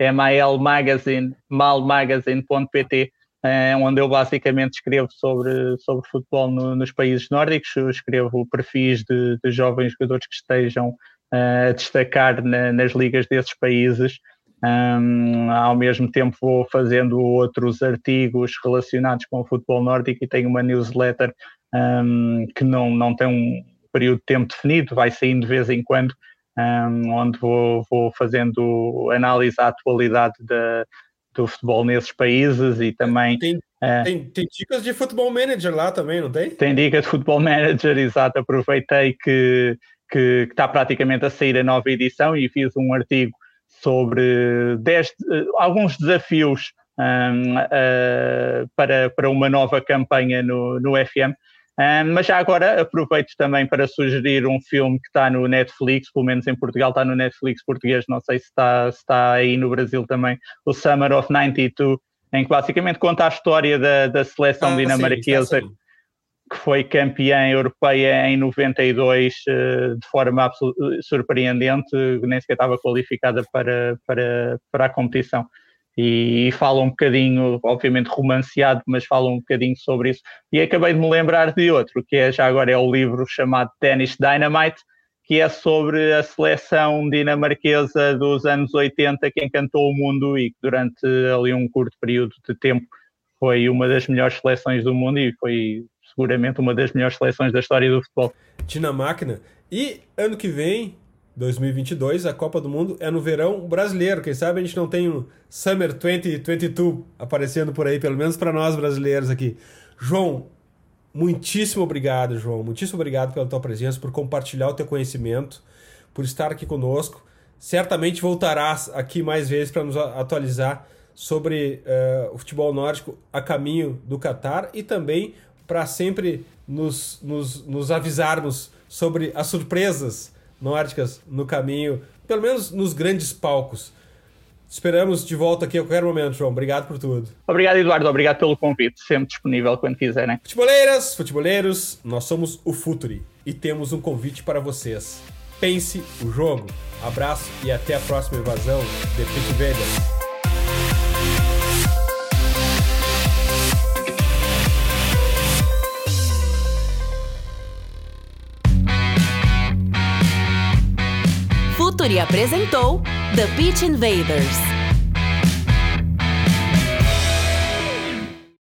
MIL Magazine, malmagazine.pt, é, onde eu basicamente escrevo sobre, sobre futebol no, nos países nórdicos, eu escrevo perfis de, de jovens jogadores que estejam uh, a destacar na, nas ligas desses países. Um, ao mesmo tempo vou fazendo outros artigos relacionados com o futebol nórdico e tenho uma newsletter um, que não, não tem um período de tempo definido, vai saindo de vez em quando, um, onde vou, vou fazendo análise à atualidade da, do futebol nesses países e também. Tem, é, tem, tem, dicas de futebol manager lá também, não tem? Tem dicas de futebol manager, exato. Aproveitei que, que, que está praticamente a sair a nova edição e fiz um artigo sobre dez, alguns desafios um, uh, para, para uma nova campanha no, no FM. Um, mas já agora aproveito também para sugerir um filme que está no Netflix, pelo menos em Portugal está no Netflix português, não sei se está, se está aí no Brasil também, o Summer of 92, em que basicamente conta a história da, da seleção ah, dinamarquesa sim, que foi campeã europeia em 92 uh, de forma surpreendente, nem sequer estava qualificada para, para, para a competição e, fala um bocadinho, obviamente romanceado, mas fala um bocadinho sobre isso. E acabei de me lembrar de outro, que é já agora é o livro chamado Tennis Dynamite, que é sobre a seleção dinamarquesa dos anos 80 que encantou o mundo e que durante ali um curto período de tempo foi uma das melhores seleções do mundo e foi seguramente uma das melhores seleções da história do futebol. Dinamáquina. E ano que vem 2022, a Copa do Mundo é no verão brasileiro. Quem sabe a gente não tem um Summer 2022 aparecendo por aí, pelo menos para nós brasileiros aqui. João, muitíssimo obrigado, João. Muitíssimo obrigado pela tua presença, por compartilhar o teu conhecimento, por estar aqui conosco. Certamente voltarás aqui mais vezes para nos atualizar sobre uh, o futebol nórdico a caminho do Catar e também para sempre nos, nos, nos avisarmos sobre as surpresas nórdicas no caminho, pelo menos nos grandes palcos. Esperamos de volta aqui a qualquer momento, João. Obrigado por tudo. Obrigado, Eduardo. Obrigado pelo convite. Sempre disponível quando quiserem. Futeboleiras, futeboleiros, nós somos o Futuri e temos um convite para vocês. Pense o jogo. Abraço e até a próxima invasão de Pit Velhas. Futuri apresentou The Pitch Invaders.